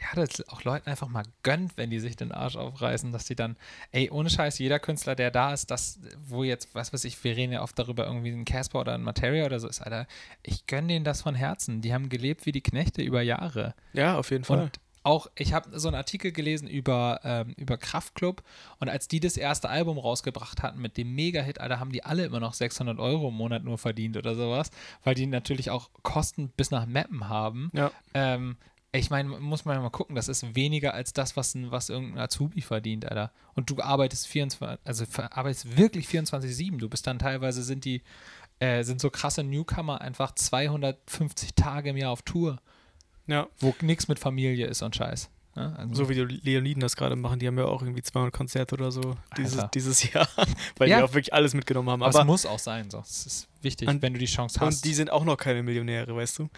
ja, das auch Leuten einfach mal gönnt, wenn die sich den Arsch aufreißen, dass die dann, ey, ohne Scheiß, jeder Künstler, der da ist, das, wo jetzt, was weiß ich, wir reden ja oft darüber, irgendwie ein Casper oder ein Materia oder so ist, Alter, ich gönne denen das von Herzen. Die haben gelebt wie die Knechte über Jahre. Ja, auf jeden Fall. Und auch, ich habe so einen Artikel gelesen über, ähm, über Kraftklub und als die das erste Album rausgebracht hatten mit dem Mega-Hit, Alter, haben die alle immer noch 600 Euro im Monat nur verdient oder sowas, weil die natürlich auch Kosten bis nach Mappen haben. Ja. Ähm, ich meine, muss man ja mal gucken, das ist weniger als das, was, ein, was irgendein Azubi verdient, Alter. Und du arbeitest 24, also arbeitest wirklich 24-7. Du bist dann teilweise sind die, äh, sind so krasse Newcomer einfach 250 Tage im Jahr auf Tour. Ja. Wo nichts mit Familie ist und Scheiß. Ja, also so wie die Leoniden das gerade machen, die haben ja auch irgendwie 200 Konzerte oder so dieses, dieses Jahr, weil ja. die auch wirklich alles mitgenommen haben. Aber es muss auch sein, so. Es ist wichtig, und, wenn du die Chance hast. Und die sind auch noch keine Millionäre, weißt du?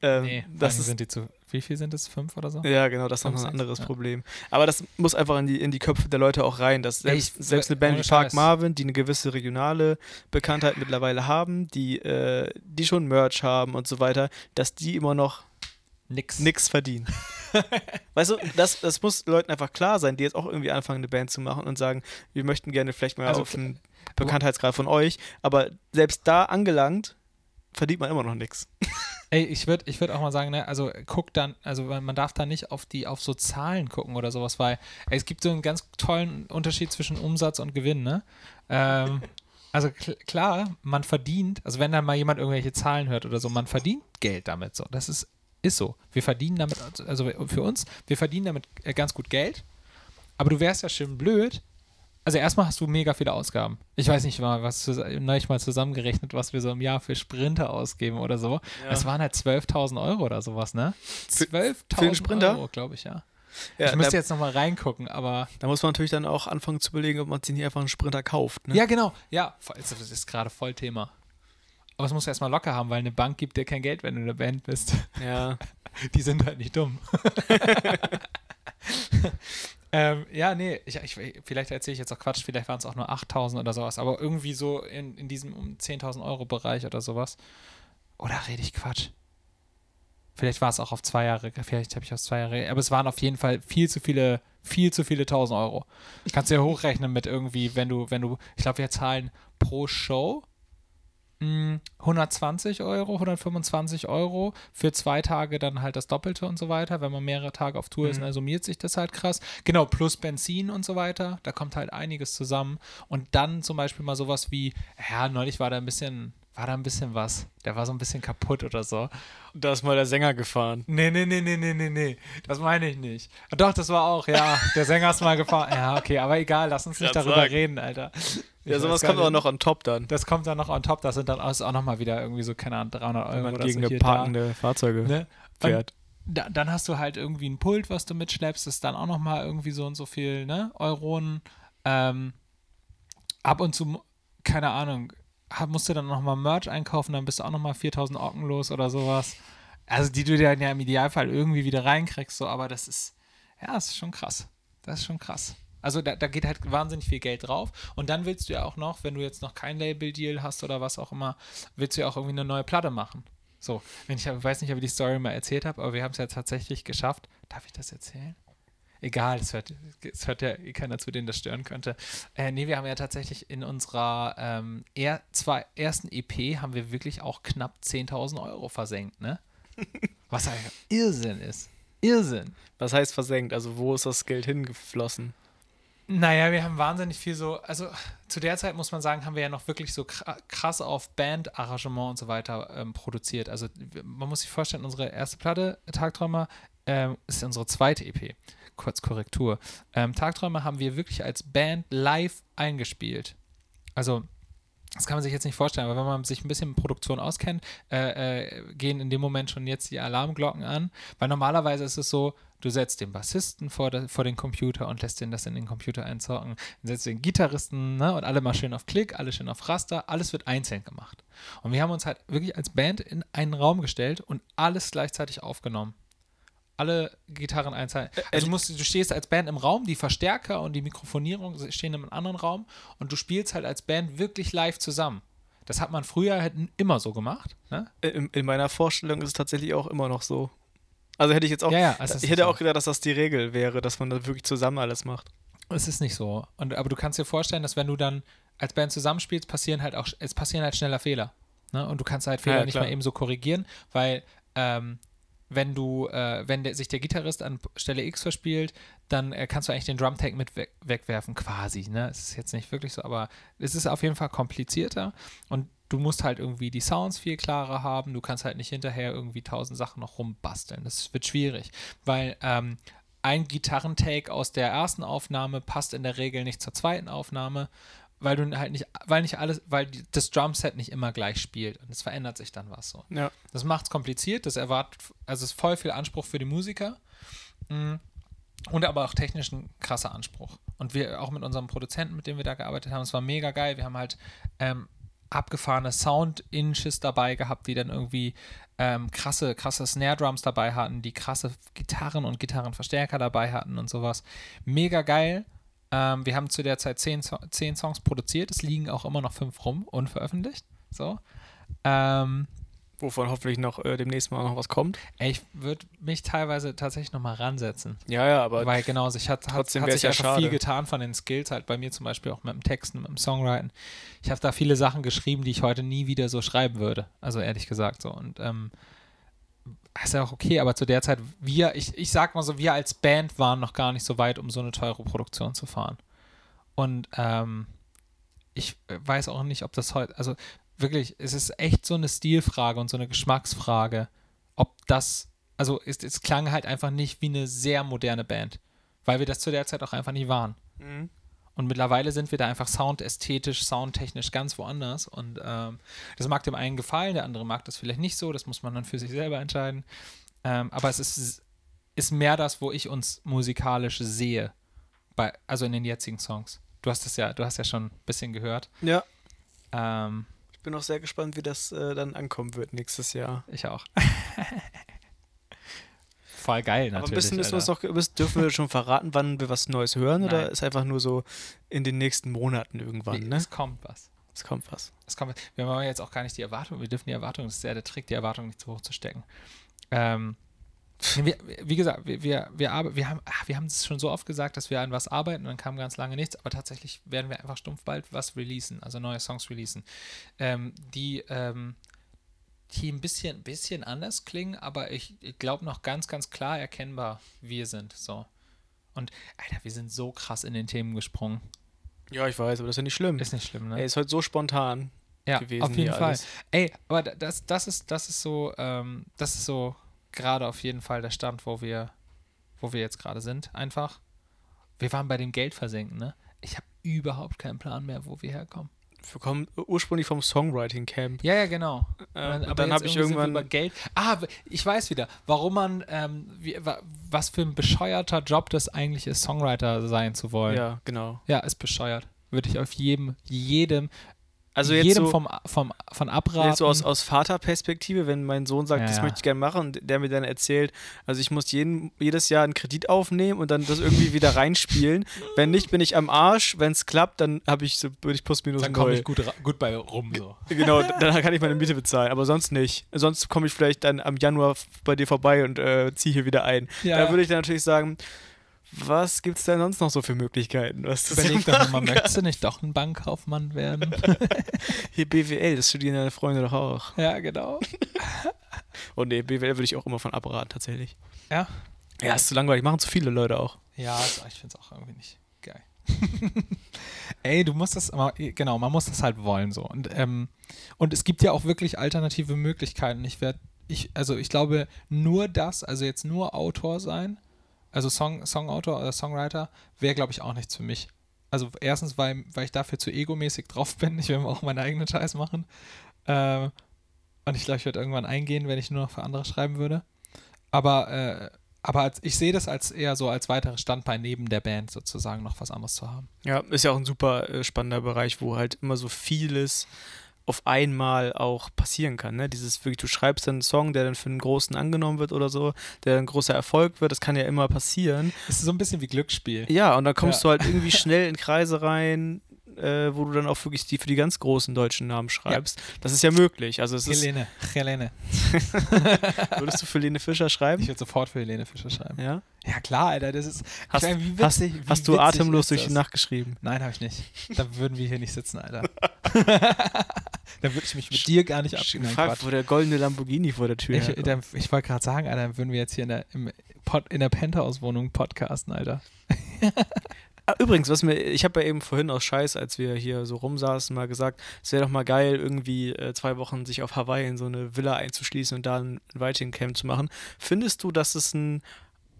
Ähm, nee, das ist, sind die zu. Wie viel sind es? Fünf oder so? Ja, genau, das ist noch ein anderes ja. Problem. Aber das muss einfach in die, in die Köpfe der Leute auch rein, dass selbst, ich, selbst eine Band wie Park Marvin, die eine gewisse regionale Bekanntheit mittlerweile haben, die, äh, die schon Merch haben und so weiter, dass die immer noch nix, nix verdienen. weißt du, das, das muss Leuten einfach klar sein, die jetzt auch irgendwie anfangen, eine Band zu machen und sagen, wir möchten gerne vielleicht mal also, auf einen Bekanntheitsgrad von euch, aber selbst da angelangt, verdient man immer noch nichts. Ey, ich würde ich würd auch mal sagen, ne, also guck dann, also man darf da nicht auf die, auf so Zahlen gucken oder sowas, weil ey, es gibt so einen ganz tollen Unterschied zwischen Umsatz und Gewinn, ne? Ähm, also kl klar, man verdient, also wenn dann mal jemand irgendwelche Zahlen hört oder so, man verdient Geld damit so. Das ist ist so. Wir verdienen damit, also für uns, wir verdienen damit äh, ganz gut Geld. Aber du wärst ja schön blöd. Also erstmal hast du mega viele Ausgaben. Ich weiß nicht mal, was neulich mal zusammengerechnet, was wir so im Jahr für Sprinter ausgeben oder so. Ja. Es waren halt 12.000 Euro oder sowas, ne? 12.000 Euro, glaube ich, ja. Ja, ich müsste da, jetzt nochmal reingucken, aber. Da muss man natürlich dann auch anfangen zu überlegen, ob man sich nicht einfach einen Sprinter kauft. Ne? Ja, genau. Ja, das ist gerade voll Thema. Aber es muss erstmal locker haben, weil eine Bank gibt dir kein Geld, wenn du in der Band bist. Ja. Die sind halt nicht dumm. ähm, ja, nee, ich, ich, vielleicht erzähle ich jetzt auch Quatsch, vielleicht waren es auch nur 8000 oder sowas, aber irgendwie so in, in diesem um 10.000 Euro Bereich oder sowas. Oder rede ich Quatsch? Vielleicht war es auch auf zwei Jahre, vielleicht habe ich auf zwei Jahre, aber es waren auf jeden Fall viel zu viele, viel zu viele 1000 Euro. Kannst du ja hochrechnen mit irgendwie, wenn du, wenn du, ich glaube, wir zahlen pro Show 120 Euro, 125 Euro für zwei Tage dann halt das Doppelte und so weiter. Wenn man mehrere Tage auf Tour ist, Mhm. dann summiert sich das halt krass. Genau, plus Benzin und so weiter. Da kommt halt einiges zusammen. Und dann zum Beispiel mal sowas wie, ja, neulich war da ein bisschen, war da ein bisschen was. Der war so ein bisschen kaputt oder so. Da ist mal der Sänger gefahren. Nee, nee, nee, nee, nee, nee, nee. Das meine ich nicht. Doch, das war auch, ja. Der Sänger ist mal gefahren. Ja, okay, aber egal, lass uns nicht darüber sagen. reden, Alter. Ja, sowas kommt auch nicht. noch on top dann. Das kommt dann noch on top. Das sind dann auch nochmal wieder irgendwie so, keine Ahnung, 300 Euro Wenn man gegen so parkende Fahrzeuge ne? fährt. Da, dann hast du halt irgendwie ein Pult, was du mitschleppst, ist dann auch nochmal irgendwie so und so viel, ne? Euronen. Ähm, ab und zu, keine Ahnung, musst du dann nochmal Merch einkaufen, dann bist du auch nochmal 4000 Ocken los oder sowas. Also die du dann ja im Idealfall irgendwie wieder reinkriegst, so, aber das ist, ja, das ist schon krass. Das ist schon krass. Also da, da geht halt wahnsinnig viel Geld drauf. Und dann willst du ja auch noch, wenn du jetzt noch kein Label-Deal hast oder was auch immer, willst du ja auch irgendwie eine neue Platte machen. So, wenn ich, weiß nicht, ob ich die Story mal erzählt habe, aber wir haben es ja tatsächlich geschafft. Darf ich das erzählen? Egal, es hört, es hört ja eh keiner zu, den das stören könnte. Äh, nee, wir haben ja tatsächlich in unserer ähm, er, zwei, ersten EP haben wir wirklich auch knapp 10.000 Euro versenkt, ne? Was einfach Irrsinn ist. Irrsinn. Was heißt versenkt? Also wo ist das Geld hingeflossen? Naja, wir haben wahnsinnig viel so, also zu der Zeit muss man sagen, haben wir ja noch wirklich so kra- krass auf Band-Arrangement und so weiter ähm, produziert. Also man muss sich vorstellen, unsere erste Platte, Tagträumer, ähm, ist unsere zweite EP. Kurz Korrektur. Ähm, Tagträumer haben wir wirklich als Band live eingespielt. Also das kann man sich jetzt nicht vorstellen, aber wenn man sich ein bisschen mit Produktion auskennt, äh, äh, gehen in dem Moment schon jetzt die Alarmglocken an. Weil normalerweise ist es so, du setzt den Bassisten vor, der, vor den Computer und lässt den das in den Computer einzocken. Dann setzt den Gitarristen ne, und alle mal schön auf Klick, alle schön auf Raster, alles wird einzeln gemacht. Und wir haben uns halt wirklich als Band in einen Raum gestellt und alles gleichzeitig aufgenommen. Alle Gitarren einzeln. Also du, musst, du stehst als Band im Raum, die Verstärker und die Mikrofonierung stehen in einem anderen Raum und du spielst halt als Band wirklich live zusammen. Das hat man früher halt immer so gemacht. Ne? Äh, In, in meiner Vorstellung ist es tatsächlich auch immer noch so. Also hätte ich jetzt auch, Ja, ja, ich hätte so. auch gedacht, dass das die Regel wäre, dass man das wirklich zusammen alles macht. Es ist nicht so. Und, aber du kannst dir vorstellen, dass wenn du dann als Band zusammenspielst, passieren halt auch, es passieren halt schneller Fehler. Ne? Und du kannst halt Fehler Ja, nicht mal eben so korrigieren, weil ähm, wenn du, äh, wenn der, sich der Gitarrist an Stelle X verspielt, dann äh, kannst du eigentlich den Drum-Tag mit weg, wegwerfen, quasi. Ne? Es ist jetzt nicht wirklich so, aber es ist auf jeden Fall komplizierter und du musst halt irgendwie die Sounds viel klarer haben. Du kannst halt nicht hinterher irgendwie tausend Sachen noch rumbasteln. Das wird schwierig, weil ähm, ein Gitarrentake aus der ersten Aufnahme passt in der Regel nicht zur zweiten Aufnahme, weil du halt nicht, weil nicht alles, weil die, das Drumset nicht immer gleich spielt und es verändert sich dann was so. Ja. Das macht es kompliziert, das erwartet, also es ist voll viel Anspruch für die Musiker. Mm. Und aber auch technisch ein krasser Anspruch. Und wir auch mit unserem Produzenten, mit dem wir da gearbeitet haben, es war mega geil. Wir haben halt ähm, abgefahrene Sound-Inches dabei gehabt, die dann irgendwie ähm, krasse, krasse Snare-Drums dabei hatten, die krasse Gitarren und Gitarrenverstärker dabei hatten und sowas. Mega geil. Ähm, wir haben zu der Zeit zehn, So- zehn Songs produziert. Es liegen auch immer noch fünf rum, unveröffentlicht. So. Ähm, Wovon hoffentlich noch äh, demnächst mal noch was kommt. ey, ich würde mich teilweise tatsächlich nochmal ransetzen. Ja, ja, aber Weil genau, sich hat, hat, hat sich ja einfach schade. viel getan von den Skills, halt bei mir zum Beispiel auch mit dem Texten, mit dem Songwriting. Ich habe da viele Sachen geschrieben, die ich heute nie wieder so schreiben würde. Also ehrlich gesagt so. Und ähm, ist ja auch okay, aber zu der Zeit, wir, ich, ich sag mal so, wir als Band waren noch gar nicht so weit, um so eine teure Produktion zu fahren. Und ähm, ich weiß auch nicht, ob das heute, also wirklich, es ist echt so eine Stilfrage und so eine Geschmacksfrage, ob das, also es, es klang halt einfach nicht wie eine sehr moderne Band, weil wir das zu der Zeit auch einfach nicht waren. Mhm. Und mittlerweile sind wir da einfach soundästhetisch, soundtechnisch ganz woanders. Und ähm, das mag dem einen gefallen, der andere mag das vielleicht nicht so. Das muss man dann für sich selber entscheiden. Ähm, aber es ist, ist mehr das, wo ich uns musikalisch sehe. Bei, also in den jetzigen Songs. Du hast das ja, du hast ja schon ein bisschen gehört. ja. Ähm, Ich bin auch sehr gespannt, wie das äh, dann ankommen wird nächstes Jahr. ich auch. voll geil Aber ein natürlich. bisschen müssen wir Alter. noch, müssen- dürfen wir schon verraten, wann wir was Neues hören oder Nein. ist einfach nur so in den nächsten Monaten irgendwann, Wie- ne? Es kommt was. Es kommt was. Es kommt, wir haben jetzt auch gar nicht die Erwartung, wir dürfen die Erwartung, das ist ja der Trick, die Erwartung nicht zu hoch zu stecken. Ähm, wir, wie gesagt, wir, wir, wir, wir haben ach, wir haben es schon so oft gesagt, dass wir an was arbeiten und dann kam ganz lange nichts, aber tatsächlich werden wir einfach stumpf bald was releasen, also neue Songs releasen, ähm, die, ähm, die ein bisschen, bisschen anders klingen, aber ich, ich glaube noch ganz, ganz klar erkennbar wir sind. So. Und Alter, wir sind so krass in den Themen gesprungen. Ja, ich weiß, aber das ist ja nicht schlimm. Ist nicht schlimm, ne? Ey, ist heute so spontan. ja, gewesen auf jeden hier Fall. alles. Ey, aber da- das, das ist, das ist so, ähm, das ist so gerade auf jeden Fall der Stand, wo wir, wo wir jetzt gerade sind. Einfach. Wir waren bei dem Geld versenken, ne? Ich habe überhaupt keinen Plan mehr, wo wir herkommen. Wir kommen ursprünglich vom Songwriting Camp. Ja, ja, genau. Aber und dann habe ich irgendwann. über Geld. Ah, ich weiß wieder, warum man, ähm, wie, wa, was für ein bescheuerter Job das eigentlich ist, Songwriter sein zu wollen. Ja, genau. Ja, ist bescheuert. Würde ich auf jedem, jedem, Also jetzt jedem so, vom, vom, von abraten. jetzt so aus, aus Vaterperspektive, wenn mein Sohn sagt, Ja, das ja. möchte ich gerne machen und der mir dann erzählt, also ich muss jeden, jedes Jahr einen Kredit aufnehmen und dann das irgendwie wieder reinspielen. Wenn nicht, bin ich am Arsch. Wenn es klappt, dann habe ich so, würde ich plus minus dann komme ich gut, gut bei rum. So. Genau, dann kann ich meine Miete bezahlen, aber sonst nicht. Sonst komme ich vielleicht dann am Januar bei dir vorbei und äh, ziehe hier wieder ein. Ja. Da würde ich dann natürlich sagen, was gibt es denn sonst noch so für Möglichkeiten? Was das Überleg doch nochmal, möchtest du nicht doch ein Bankkaufmann werden? Hier BWL, das studieren deine Freunde doch auch. ja, genau. Und nee, BWL würde ich auch immer von abraten, tatsächlich. Ja? Ja, ist zu langweilig, machen zu viele Leute auch. Ja, ich finde es auch irgendwie nicht geil. Ey, du musst das, genau, man muss das halt wollen so. Und, ähm, und es gibt ja auch wirklich alternative Möglichkeiten. Ich werde, ich, also ich glaube, nur das, also jetzt nur Autor sein, also Song, Songautor oder Songwriter, wäre, glaube ich, auch nichts für mich. Also erstens, weil, weil ich dafür zu egomäßig drauf bin. Ich will auch meinen eigenen Scheiß machen. Ähm, und ich glaube, ich würde irgendwann eingehen, wenn ich nur noch für andere schreiben würde. Aber, äh, aber als, ich sehe das als eher so als weiteres Standbein neben der Band sozusagen noch was anderes zu haben. Ja, ist ja auch ein super äh, spannender Bereich, wo halt immer so vieles auf einmal auch passieren kann. Ne? Dieses wirklich, du schreibst dann einen Song, der dann für einen großen angenommen wird oder so, der dann ein großer Erfolg wird, das kann ja immer passieren. Es ist so ein bisschen wie Glücksspiel. Ja, und dann kommst Ja. du halt irgendwie schnell in Kreise rein, äh, wo du dann auch wirklich die für die ganz großen deutschen Namen schreibst. Das ist ja möglich. Also es ist, Helene, Helene. würdest du für Lene Fischer schreiben? Ich würde sofort für Helene Fischer schreiben. Ja? Ja klar, Alter, das ist. Hast, meine, hast, witzig, wie hast du atemlos durch die Nacht geschrieben? Nein, habe ich nicht. Da würden wir hier nicht sitzen, Alter. Dann würde ich mich mit dir gar nicht. Nein, Gefragt, wo der goldene Lamborghini vor der Tür Ich, ich wollte gerade sagen, Alter, dann würden wir jetzt hier in der, im Pod, in der Penthouse-Wohnung podcasten, Alter. Ah, übrigens, was mir, ich habe ja eben vorhin aus Scheiß, als wir hier so rumsaßen, mal gesagt, es wäre doch mal geil, irgendwie äh, zwei Wochen sich auf Hawaii in so eine Villa einzuschließen und da ein Writing Camp zu machen. Findest du, dass es ein,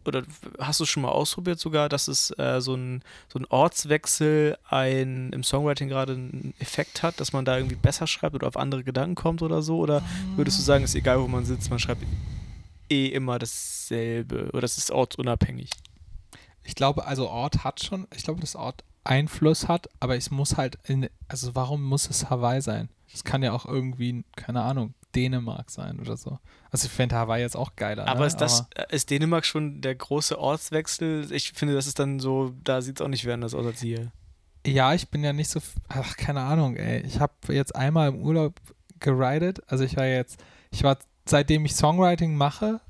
oder hast du es schon mal ausprobiert sogar, dass es äh, so, ein, so ein Ortswechsel ein, im Songwriting gerade einen Effekt hat, dass man da irgendwie besser schreibt oder auf andere Gedanken kommt oder so? Oder würdest du sagen, ist egal, wo man sitzt, man schreibt eh immer dasselbe oder es ist ortsunabhängig? Ich glaube, also Ort hat schon, ich glaube, dass Ort Einfluss hat, aber es muss halt, in, also warum muss es Hawaii sein? Es kann ja auch irgendwie, keine Ahnung, Dänemark sein oder so. Also ich fände Hawaii jetzt auch geiler. Aber ne? ist das, äh, ist Dänemark schon der große Ortswechsel? Ich finde, das ist dann so, da sieht es auch nicht mehr anders aus als hier. Ja, ich bin ja nicht so, ach, keine Ahnung, ey. Ich habe jetzt einmal im Urlaub geridet. Also ich war jetzt, ich war, seitdem ich Songwriting mache,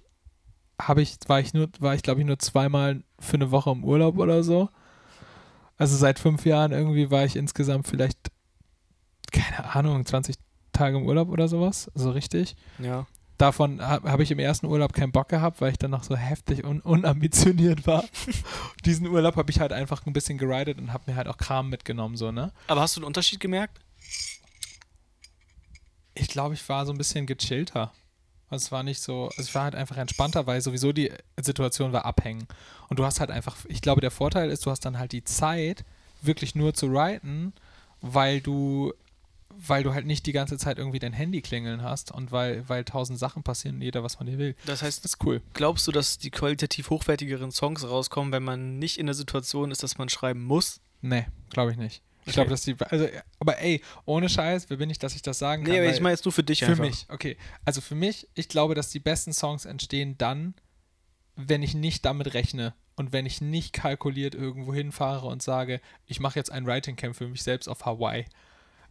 habe ich, war ich nur, war ich glaube ich nur zweimal für eine Woche im Urlaub oder so. Also seit fünf Jahren irgendwie war ich insgesamt vielleicht, keine Ahnung, 20 Tage im Urlaub oder sowas. So richtig. Ja. Davon habe hab ich im ersten Urlaub keinen Bock gehabt, weil ich dann noch so heftig und unambitioniert war. Diesen Urlaub habe ich halt einfach ein bisschen geridet und habe mir halt auch Kram mitgenommen, so, ne? Aber hast du einen Unterschied gemerkt? Ich glaube, ich war so ein bisschen gechillter. Also es war nicht so, also ich war halt einfach entspannter, weil sowieso die Situation war abhängen. Und du hast halt einfach, ich glaube, der Vorteil ist, du hast dann halt die Zeit, wirklich nur zu writen, weil du, weil du halt nicht die ganze Zeit irgendwie dein Handy klingeln hast und weil, weil tausend Sachen passieren und jeder was von dir will. Das heißt, Das ist cool. glaubst du, dass die qualitativ hochwertigeren Songs rauskommen, wenn man nicht in der Situation ist, dass man schreiben muss? Nee, glaube ich nicht. Ich glaube, dass die, also, aber ey, ohne Scheiß, wer bin ich, dass ich das sagen kann? Nee, aber ich meine jetzt nur für dich Für einfach. mich, okay. Also für mich, ich glaube, dass die besten Songs entstehen dann, wenn ich nicht damit rechne und wenn ich nicht kalkuliert irgendwo hinfahre und sage, ich mache jetzt ein Writing Camp für mich selbst auf Hawaii.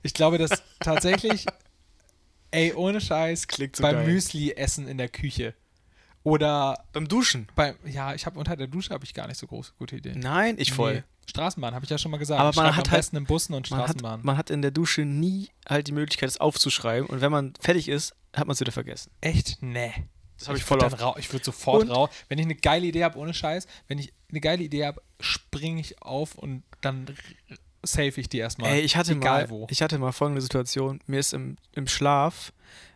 Ich glaube, dass tatsächlich, ey, ohne Scheiß, Klingt so beim geil. Müsli essen in der Küche oder Beim Duschen. beim, ja, ich habe unter der Dusche habe ich gar nicht so große gute Ideen. Nein, ich voll. Nee. Straßenbahn, habe ich ja schon mal gesagt. Aber ich man hat am halt- besten in Bussen und Man hat, Straßenbahn. man hat in der Dusche nie halt die Möglichkeit, es aufzuschreiben. Und wenn man fertig ist, hat man es wieder vergessen. Echt? Nee. Das habe ich, würd voll dann rau Ich würde sofort Und- rau. Wenn ich eine geile Idee habe, ohne Scheiß, wenn ich eine geile Idee habe, springe ich auf und dann save ich die erstmal. Ey, ich hatte Egal mal, wo. ich hatte mal folgende Situation. Mir ist im, im Schlaf,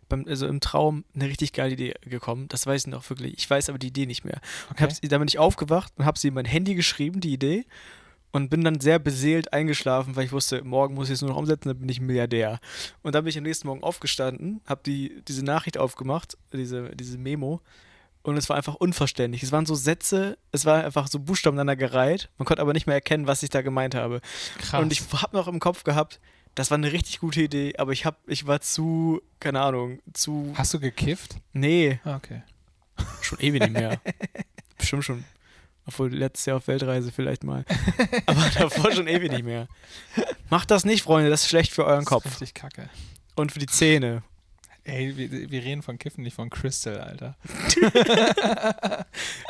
beim, also im Traum, eine richtig geile Idee gekommen. Das weiß ich noch wirklich. Ich weiß aber die Idee nicht mehr. Und Okay. hab sie, da bin ich aufgewacht und habe sie in mein Handy geschrieben, die Idee. Und bin dann sehr beseelt eingeschlafen, weil ich wusste, morgen muss ich es nur noch umsetzen, dann bin ich Milliardär. Und dann bin ich am nächsten Morgen aufgestanden, habe die, diese Nachricht aufgemacht, diese, diese Memo. Und es war einfach unverständlich. Es waren so Sätze, es war einfach so Buchstaben aneinander gereiht. Man konnte aber nicht mehr erkennen, was ich da gemeint habe. Krass. Und ich habe noch im Kopf gehabt, das war eine richtig gute Idee, aber ich, hab, ich war zu, keine Ahnung, zu. Hast du gekifft? Nee, Ah, Okay. schon ewig nicht mehr. Bestimmt schon. Obwohl letztes Jahr auf Weltreise vielleicht mal. Aber davor schon ewig nicht mehr. Macht das nicht, Freunde, das ist schlecht für euren Das Kopf. richtig kacke. Und für die Zähne. Ey, wir, wir reden von Kiffen, nicht von Crystal, Alter.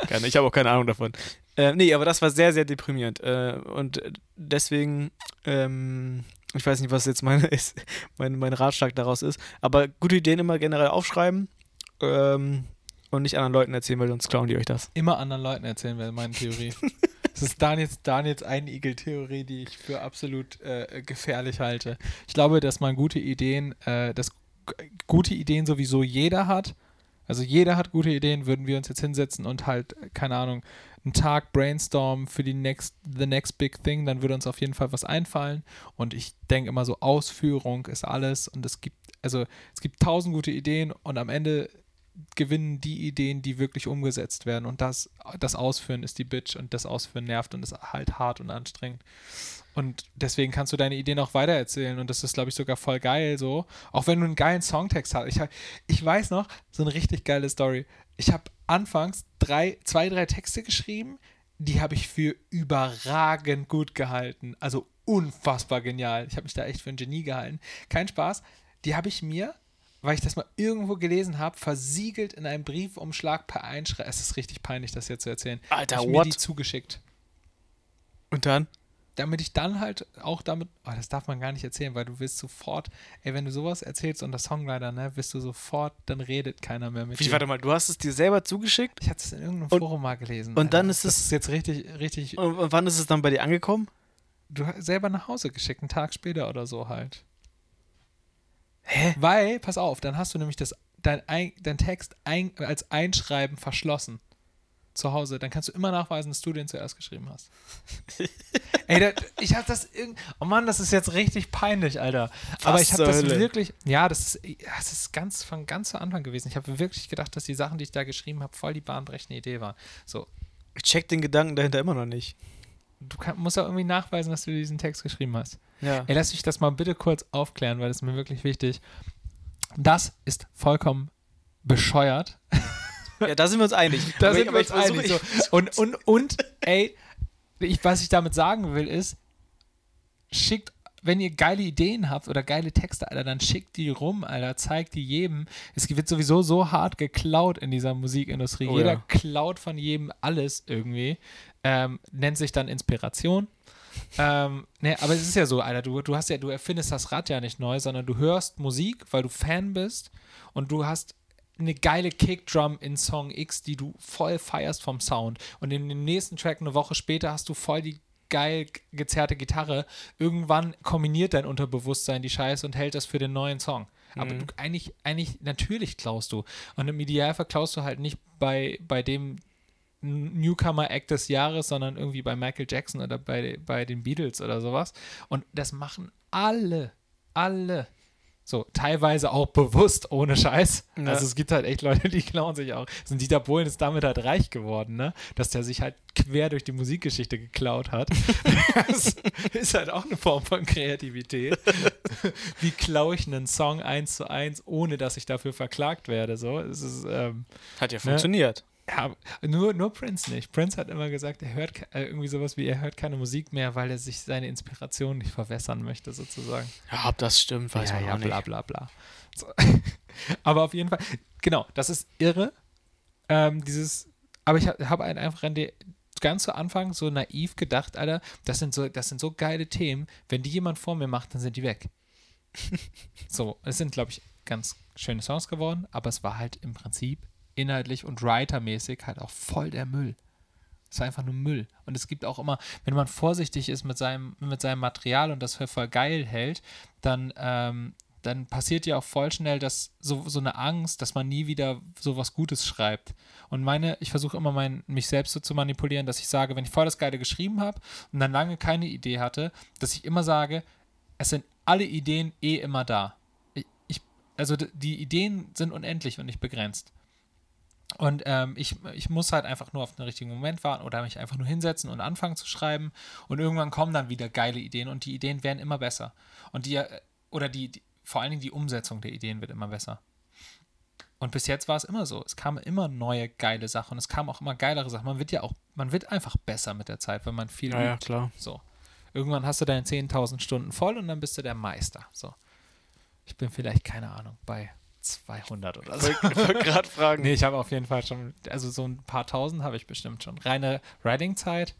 Keine, ich habe auch keine Ahnung davon. Äh, nee, aber das war sehr, sehr deprimierend. Äh, und deswegen, ähm, ich weiß nicht, was jetzt meine, ist, mein, mein Ratschlag daraus ist, aber gute Ideen immer generell aufschreiben ähm, und nicht anderen Leuten erzählen, weil sonst klauen die euch das. Immer anderen Leuten erzählen, wäre meine Theorie. Das ist Daniels, Daniels Einigel-Theorie, die ich für absolut äh, gefährlich halte. Ich glaube, dass man gute Ideen, äh, dass gute Ideen sowieso jeder hat. Also jeder hat gute Ideen, würden wir uns jetzt hinsetzen und halt, keine Ahnung, einen Tag brainstormen für die next, the next big thing, dann würde uns auf jeden Fall was einfallen. Und ich denke immer so, Ausführung ist alles und es gibt, also es gibt tausend gute Ideen und am Ende gewinnen die Ideen, die wirklich umgesetzt werden. Und das, das Ausführen ist die Bitch und das Ausführen nervt und ist halt hart und anstrengend. Und deswegen kannst du deine Ideen auch weitererzählen. Und das ist, glaube ich, sogar voll geil so. Auch wenn du einen geilen Songtext hast. Ich, ich weiß noch, so eine richtig geile Story. Ich habe anfangs drei, zwei, drei Texte geschrieben, die habe ich für überragend gut gehalten. Also unfassbar genial. Ich habe mich da echt für ein Genie gehalten. Kein Spaß. Die habe ich mir, weil ich das mal irgendwo gelesen habe, versiegelt in einem Briefumschlag per Einschreiben. Es ist richtig peinlich, das jetzt zu erzählen. Alter, ich mir what? die zugeschickt. Und dann? Damit ich dann halt auch damit, oh, das darf man gar nicht erzählen, weil du wirst sofort, ey, wenn du sowas erzählst und das Songwriter, ne, wirst du sofort, dann redet keiner mehr mit Wie, dir. warte mal, du hast es dir selber zugeschickt? Ich hatte es in irgendeinem Und- Forum mal gelesen. und dann Alter. ist das es- ist jetzt richtig, richtig, Und und wann ist es dann bei dir angekommen? du hast selber nach Hause geschickt, einen Tag später oder so halt. Hä? Weil, pass auf, dann hast du nämlich das, dein, ein, dein Text ein, als Einschreiben verschlossen. Zu Hause. Dann kannst du immer nachweisen, dass du den zuerst geschrieben hast. Ey, da, ich hab das irgend. Oh Mann, das ist jetzt richtig peinlich, Alter. Aber ich habe zur das wirklich. Ja, das ist, das ist ganz von ganz zu Anfang gewesen. Ich habe wirklich gedacht, dass die Sachen, die ich da geschrieben habe, voll die bahnbrechende Idee waren. So, Ich check den Gedanken dahinter immer noch nicht. Du kann, musst auch irgendwie nachweisen, dass du diesen Text geschrieben hast. Ja. Ey, lass mich das mal bitte kurz aufklären, weil das ist mir wirklich wichtig. Das ist vollkommen bescheuert. ja, da sind wir uns einig. Da sind ich- wir uns einig. So. Und, und, und, ey, ich, was ich damit sagen will, ist, schickt, wenn ihr geile Ideen habt oder geile Texte, Alter, dann schickt die rum, Alter, zeigt die jedem. Es wird sowieso so hart geklaut in dieser Musikindustrie. Oh Jeder ja. klaut von jedem alles irgendwie. Ähm, nennt sich dann Inspiration. ähm, ne, aber es ist ja so, Alter, du, du hast ja, du erfindest das Rad ja nicht neu, sondern du hörst Musik, weil du Fan bist und du hast eine geile Kickdrum in Song X, die du voll feierst vom Sound. Und in dem nächsten Track eine Woche später hast du voll die geil gezerrte Gitarre. Irgendwann kombiniert dein Unterbewusstsein die Scheiße und hält das für den neuen Song. Aber du eigentlich, eigentlich, natürlich klaust du. Und im Idealfall klaust du halt nicht bei, bei dem Newcomer-Act des Jahres, sondern irgendwie bei Michael Jackson oder bei, bei den Beatles oder sowas. Und das machen alle, alle. So, teilweise auch bewusst, ohne Scheiß. Ja. Also es gibt halt echt Leute, die klauen sich auch. So, und Dieter Bohlen ist damit halt reich geworden, ne? Dass der sich halt quer durch die Musikgeschichte geklaut hat. das ist halt auch eine Form von Kreativität. Wie klaue ich einen Song eins zu eins, ohne dass ich dafür verklagt werde? So, es ist, ähm, Hat ja funktioniert. Ja, nur, nur Prince nicht. Prince hat immer gesagt, er hört äh, irgendwie sowas wie, er hört keine Musik mehr, weil er sich seine Inspiration nicht verwässern möchte, sozusagen. Ja, ob das stimmt, weiß ja, man ja, auch nicht. bla bla bla. So. aber auf jeden Fall, genau, das ist irre. Ähm, dieses, aber ich habe hab ein- einfach an die, ganz zu Anfang so naiv gedacht, Alter, das sind so, das sind so geile Themen, wenn die jemand vor mir macht, dann sind die weg. so, es sind, glaube ich, ganz schöne Songs geworden, aber es war halt im Prinzip inhaltlich und writermäßig halt auch voll der Müll. Es war einfach nur Müll. Und es gibt auch immer, wenn man vorsichtig ist mit seinem, mit seinem Material und das für voll geil hält, dann, ähm, dann passiert ja auch voll schnell dass so, so eine Angst, dass man nie wieder so was Gutes schreibt. Und meine, ich versuche immer mein, mich selbst so zu manipulieren, dass ich sage, wenn ich voll das Geile geschrieben habe und dann lange keine Idee hatte, dass ich immer sage, es sind alle Ideen eh immer da. Ich, ich, also die Ideen sind unendlich und nicht begrenzt. Und ähm, ich, ich muss halt einfach nur auf den richtigen Moment warten oder mich einfach nur hinsetzen und anfangen zu schreiben. Und irgendwann kommen dann wieder geile Ideen und die Ideen werden immer besser. Und die, äh, oder die, die vor allen Dingen die Umsetzung der Ideen wird immer besser. Und bis jetzt war es immer so. Es kamen immer neue geile Sachen und es kamen auch immer geilere Sachen. Man wird ja auch, man wird einfach besser mit der Zeit, wenn man viel Ja, ja, klar. So. Irgendwann hast du deine 10.000 Stunden voll und dann bist du der Meister. So. Ich bin vielleicht, keine Ahnung, bei 200 oder so. Ich wollte gerade fragen. Nee, ich habe auf jeden Fall schon, also so ein paar tausend habe ich bestimmt schon. Reine Writing-Zeit,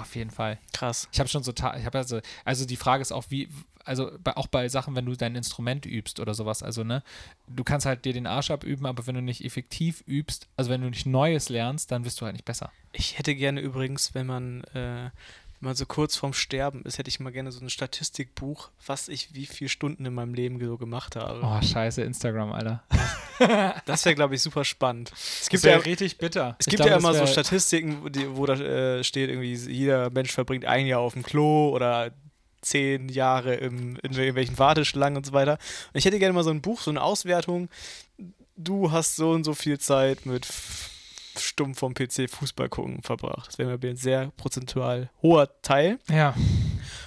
auf jeden Fall. Krass. Ich habe schon so, ich habe also, also die Frage ist auch, wie, also bei, auch bei Sachen, wenn du dein Instrument übst oder sowas, also ne, du kannst halt dir den Arsch abüben, aber wenn du nicht effektiv übst, also wenn du nicht Neues lernst, dann wirst du halt nicht besser. Ich hätte gerne übrigens, wenn man, äh, man so kurz vorm Sterben ist, hätte ich mal gerne so ein Statistikbuch, was ich wie viele Stunden in meinem Leben so gemacht habe. Oh, scheiße, Instagram, Alter. Das wäre, glaube ich, super spannend. Es gibt ja, richtig bitter. es Ich gibt glaube, ja immer so Statistiken, wo, da äh, steht irgendwie, jeder Mensch verbringt ein Jahr auf dem Klo oder zehn Jahre im, in irgendwelchen Warteschlangen und so weiter. Und ich hätte gerne mal so ein Buch, so eine Auswertung. Du hast so und so viel Zeit mit stumm vom PC Fußball gucken verbracht. Das wäre mir ein sehr prozentual hoher Teil. Ja,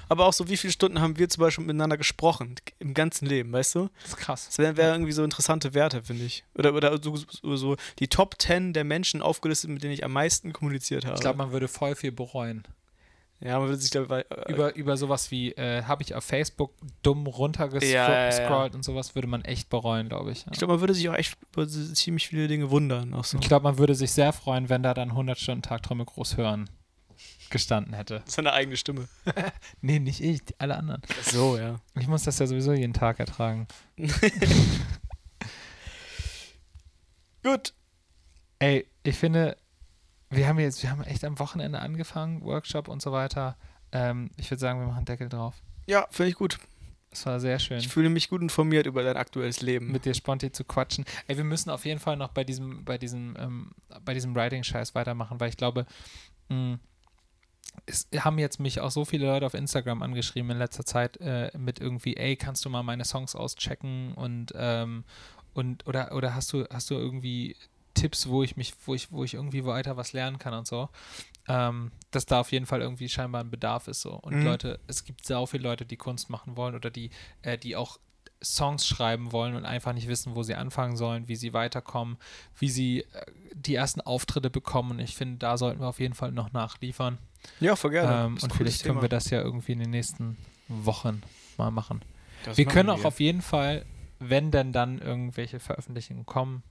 Aber auch so, wie viele Stunden haben wir zum Beispiel miteinander gesprochen im ganzen Leben, weißt du? das ist krass. Das wären wär irgendwie so interessante Werte, finde ich. Oder, oder so, so, so die Top 10 der Menschen aufgelistet, mit denen ich am meisten kommuniziert habe. Ich glaube, man würde voll viel bereuen. Ja, man würde sich dabei. Äh, Über, über sowas wie, äh, habe ich auf Facebook dumm runtergescrollt Ja, ja, ja. und sowas, würde man echt bereuen, glaube ich. Ich glaube, man würde sich auch echt über ziemlich viele Dinge wundern. Auch so. Ich glaube, man würde sich sehr freuen, wenn da dann 100 Stunden Tagträume groß hören gestanden hätte. Seine eigene Stimme. Nee, nicht ich, alle anderen. So, ja. Ich muss das ja sowieso jeden Tag ertragen. Gut. Ey, ich finde, wir haben jetzt, wir haben echt am Wochenende angefangen, Workshop und so weiter. Ähm, ich würde sagen, wir machen Deckel drauf. Ja, finde ich gut. Es war sehr schön. Ich fühle mich gut informiert über dein aktuelles Leben. mit dir Sponti zu quatschen. Ey, wir müssen auf jeden Fall noch bei diesem, bei diesem, ähm, bei diesem Writing-Scheiß weitermachen, weil ich glaube, mh, es haben jetzt mich auch so viele Leute auf Instagram angeschrieben in letzter Zeit äh, mit irgendwie, ey, kannst du mal meine Songs auschecken und ähm, und oder oder hast du hast du irgendwie Tipps, wo ich mich, wo ich, wo ich irgendwie weiter was lernen kann und so. Ähm, dass da auf jeden Fall irgendwie scheinbar ein Bedarf ist so. Und Mhm. Leute, es gibt sau viele Leute, die Kunst machen wollen oder die, äh, die auch Songs schreiben wollen und einfach nicht wissen, wo sie anfangen sollen, wie sie weiterkommen, wie sie äh, die ersten Auftritte bekommen. Und ich finde, da sollten wir auf jeden Fall noch nachliefern. Ja, voll gerne. Ähm, und vielleicht können Thema. wir das ja irgendwie in den nächsten Wochen mal machen. Das wir machen können auch auf jeden Fall, wenn denn dann irgendwelche Veröffentlichungen kommen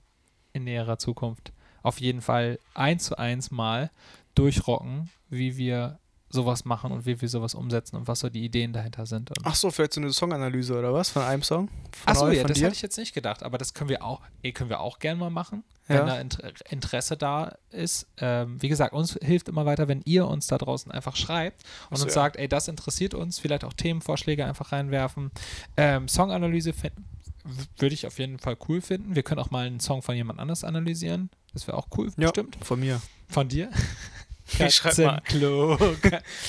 in näherer Zukunft, auf jeden Fall eins zu eins mal durchrocken, wie wir sowas machen und wie wir sowas umsetzen und was so die Ideen dahinter sind. Und Ach so, vielleicht so eine Songanalyse oder was? Von einem Song? Von Achso, euch, ja, von das dir? hatte ich jetzt nicht gedacht, aber das können wir auch, eh, können wir auch gerne mal machen, Ja. wenn da Inter Interesse da ist. Ähm, wie gesagt, uns hilft immer weiter, wenn ihr uns da draußen einfach schreibt und Ach so, uns ja. sagt, ey, das interessiert uns, vielleicht auch Themenvorschläge einfach reinwerfen. Ähm, Songanalyse würde ich auf jeden Fall cool finden. Wir können auch mal einen Song von jemand anders analysieren. Das wäre auch cool, Ja. bestimmt. Von mir. Von dir? Ich schreib mal.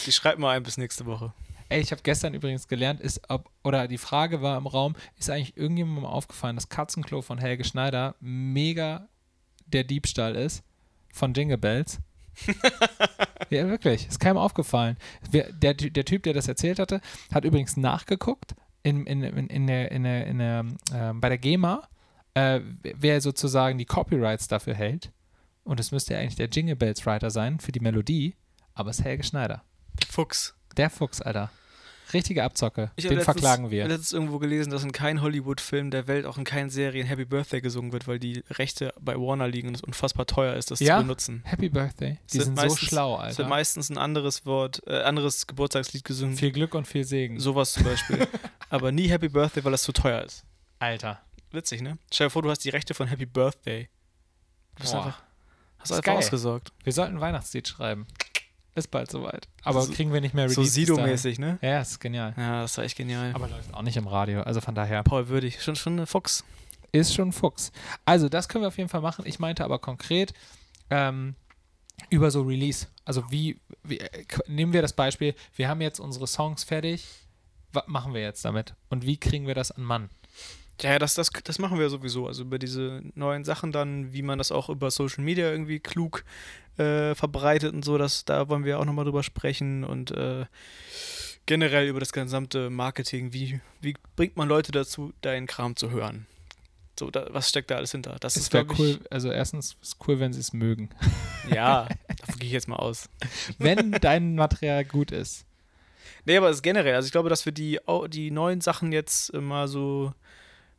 Die schreibt mal ein bis nächste Woche. Ey, ich habe gestern übrigens gelernt, ist ob, oder die Frage war im Raum, ist eigentlich irgendjemandem aufgefallen, dass Katzenklo von Helge Schneider mega der Diebstahl ist von Jingle Bells? ja, wirklich. Ist keinem aufgefallen. Der, der Typ, der das erzählt hatte, hat übrigens nachgeguckt in, in, in, in der, in der, in der, ähm, bei der GEMA, äh, wer sozusagen die Copyrights dafür hält. und es müsste ja eigentlich der Jingle Bells Writer sein für die Melodie, aber es ist Helge Schneider. Der Fuchs. Der Fuchs, Alter. Richtige Abzocke. Ich Den letztens- verklagen Ich wir. habe letztens irgendwo gelesen, dass in keinem Hollywood-Film der Welt, auch in keinen Serien Happy Birthday gesungen wird, weil die Rechte bei Warner liegen und es unfassbar teuer ist, das Ja? zu benutzen. Happy Birthday. Die sind so meistens- schlau, Es wird Alter. meistens ein anderes Wort, äh, anderes Geburtstagslied gesungen. Viel Glück und viel Segen. Sowas zum Beispiel. Aber nie Happy Birthday, weil das zu teuer ist. Alter. Witzig, ne? Stell dir vor, du hast die Rechte von Happy Birthday. Du bist Boah. einfach, hast einfach geil. ausgesorgt. Wir sollten ein Weihnachtslied schreiben. Ist bald soweit. Aber So- kriegen wir nicht mehr So bis dahin. Sido-mäßig, ne? Ja, ist genial. Ja, das war echt genial. Aber läuft auch nicht im Radio. Also von daher Paul Würdig, schon, schon ein Fuchs. ist schon Fuchs. Also das können wir auf jeden Fall machen. Ich meinte aber konkret ähm, über so Release. Also wie, wie äh, nehmen wir das Beispiel, wir haben jetzt unsere Songs fertig. Was machen wir jetzt damit? Und wie kriegen wir das an Mann? Ja, das, das, das machen wir sowieso. Also über diese neuen Sachen dann, wie man das auch über Social Media irgendwie klug äh, verbreitet und so, das, da wollen wir auch nochmal drüber sprechen und äh, generell über das gesamte Marketing. Wie, wie bringt man Leute dazu, deinen Kram zu hören? So, da, was steckt da alles hinter? Das ist, wäre glaube cool, also erstens ist cool, wenn sie es mögen. Ja, davon gehe ich jetzt mal aus. wenn dein Material gut ist. Nee, aber es ist generell. Also ich glaube, dass wir die, die neuen Sachen jetzt mal so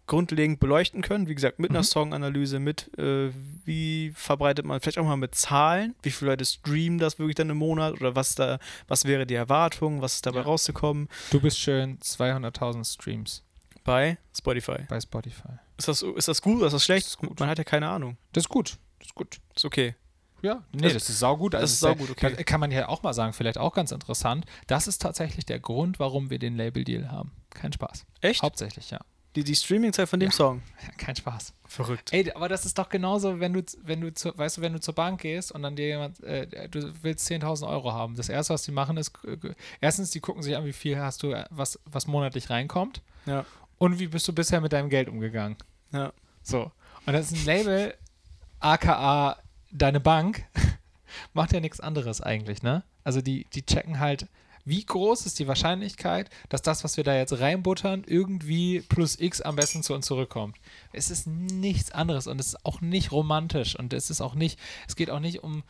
grundlegend beleuchten können. Wie gesagt, mit einer Mhm. Songanalyse, mit äh, wie verbreitet man, vielleicht auch mal mit Zahlen, wie viele Leute streamen das wirklich dann im Monat oder was da, was wäre die Erwartung, was ist dabei Ja. rauszukommen Du bist schön 200.000 Streams bei Spotify. bei Spotify. Ist das, ist das gut oder ist das schlecht? Das ist gut. Man hat ja keine Ahnung. Das ist gut. Das ist gut. Ist okay. Ja, nee, Das- das, ist saugut. das Also ist der- saugut, okay. da Kann man ja auch mal sagen, vielleicht auch ganz interessant. Das ist tatsächlich der Grund, warum wir den Label-Deal haben. Kein Spaß. Echt? Hauptsächlich, ja. Die, die Streaming-Zeit von dem Ja. Song. ja. Kein Spaß. Verrückt. Ey, aber das ist doch genauso, wenn du, wenn du, zu, weißt du, wenn du zur Bank gehst und dann dir jemand, äh, du willst 10.000 Euro haben. Das erste, was die machen, ist, äh, erstens, die gucken sich an, wie viel hast du, äh, was, was monatlich reinkommt. Ja. Und wie bist du bisher mit deinem Geld umgegangen? Ja. So. Und das ist ein Label, aka deine Bank, macht ja nichts anderes eigentlich, ne? Also die, die checken halt, wie groß ist die Wahrscheinlichkeit, dass das, was wir da jetzt reinbuttern, irgendwie plus X am besten zu uns zurückkommt. Es ist nichts anderes und es ist auch nicht romantisch und es ist auch nicht, es geht auch nicht um,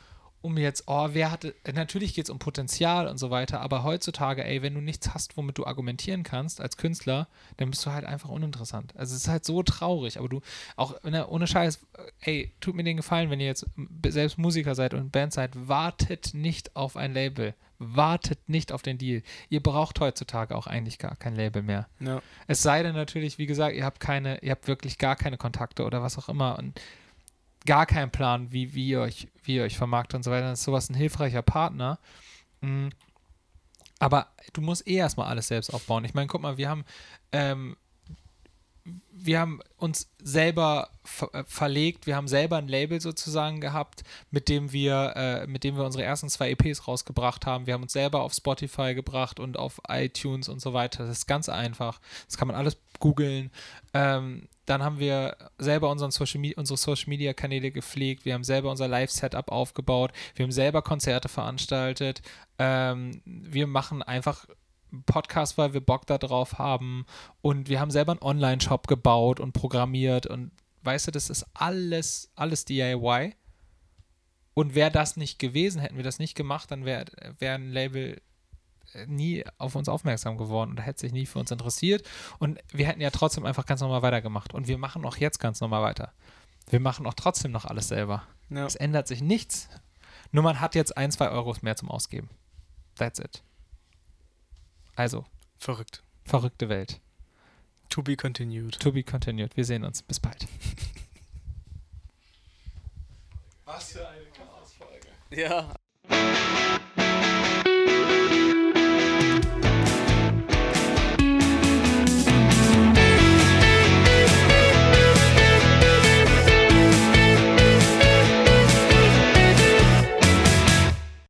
um jetzt, oh, wer hatte, natürlich geht es um Potenzial und so weiter, aber heutzutage, ey, wenn du nichts hast, womit du argumentieren kannst als Künstler, dann bist du halt einfach uninteressant. Also es ist halt so traurig, aber du, auch ne, ohne Scheiß, ey, tut mir den Gefallen, wenn ihr jetzt selbst Musiker seid und Band seid, wartet nicht auf ein Label. Wartet nicht auf den Deal. Ihr braucht heutzutage auch eigentlich gar kein Label mehr. Ja. Es sei denn natürlich, wie gesagt, ihr habt keine, ihr habt wirklich gar keine Kontakte oder was auch immer und gar keinen Plan, wie, wie, ihr, euch, wie ihr euch vermarktet und so weiter. Dann ist sowas ein hilfreicher Partner. Mm. Aber du musst eh erstmal alles selbst aufbauen. Ich meine, guck mal, wir haben, ähm, wir haben uns selber ver äh, verlegt, wir haben selber ein Label sozusagen gehabt, mit dem wir, äh, mit dem wir unsere ersten zwei EPs rausgebracht haben. Wir haben uns selber auf Spotify gebracht und auf iTunes und so weiter. Das ist ganz einfach. Das kann man alles googeln. Ähm, dann haben wir selber unseren Social Me unsere Social Media Kanäle gepflegt. Wir haben selber unser Live-Setup aufgebaut. Wir haben selber Konzerte veranstaltet. Ähm, wir machen einfach Podcast, weil wir Bock darauf haben. Und wir haben selber einen Online-Shop gebaut und programmiert. Und weißt du, das ist alles, alles DIY. Und wäre das nicht gewesen, hätten wir das nicht gemacht, dann wäre wär ein Label nie auf uns aufmerksam geworden oder hätte sich nie für uns interessiert. Und wir hätten ja trotzdem einfach ganz normal weitergemacht. Und wir machen auch jetzt ganz normal weiter. Wir machen auch trotzdem noch alles selber. Ja. Es ändert sich nichts. Nur man hat jetzt ein, zwei Euros mehr zum Ausgeben. That's it. Also, Verrückt. verrückte Welt. To be continued. To be continued. Wir sehen uns. Bis bald. Ja.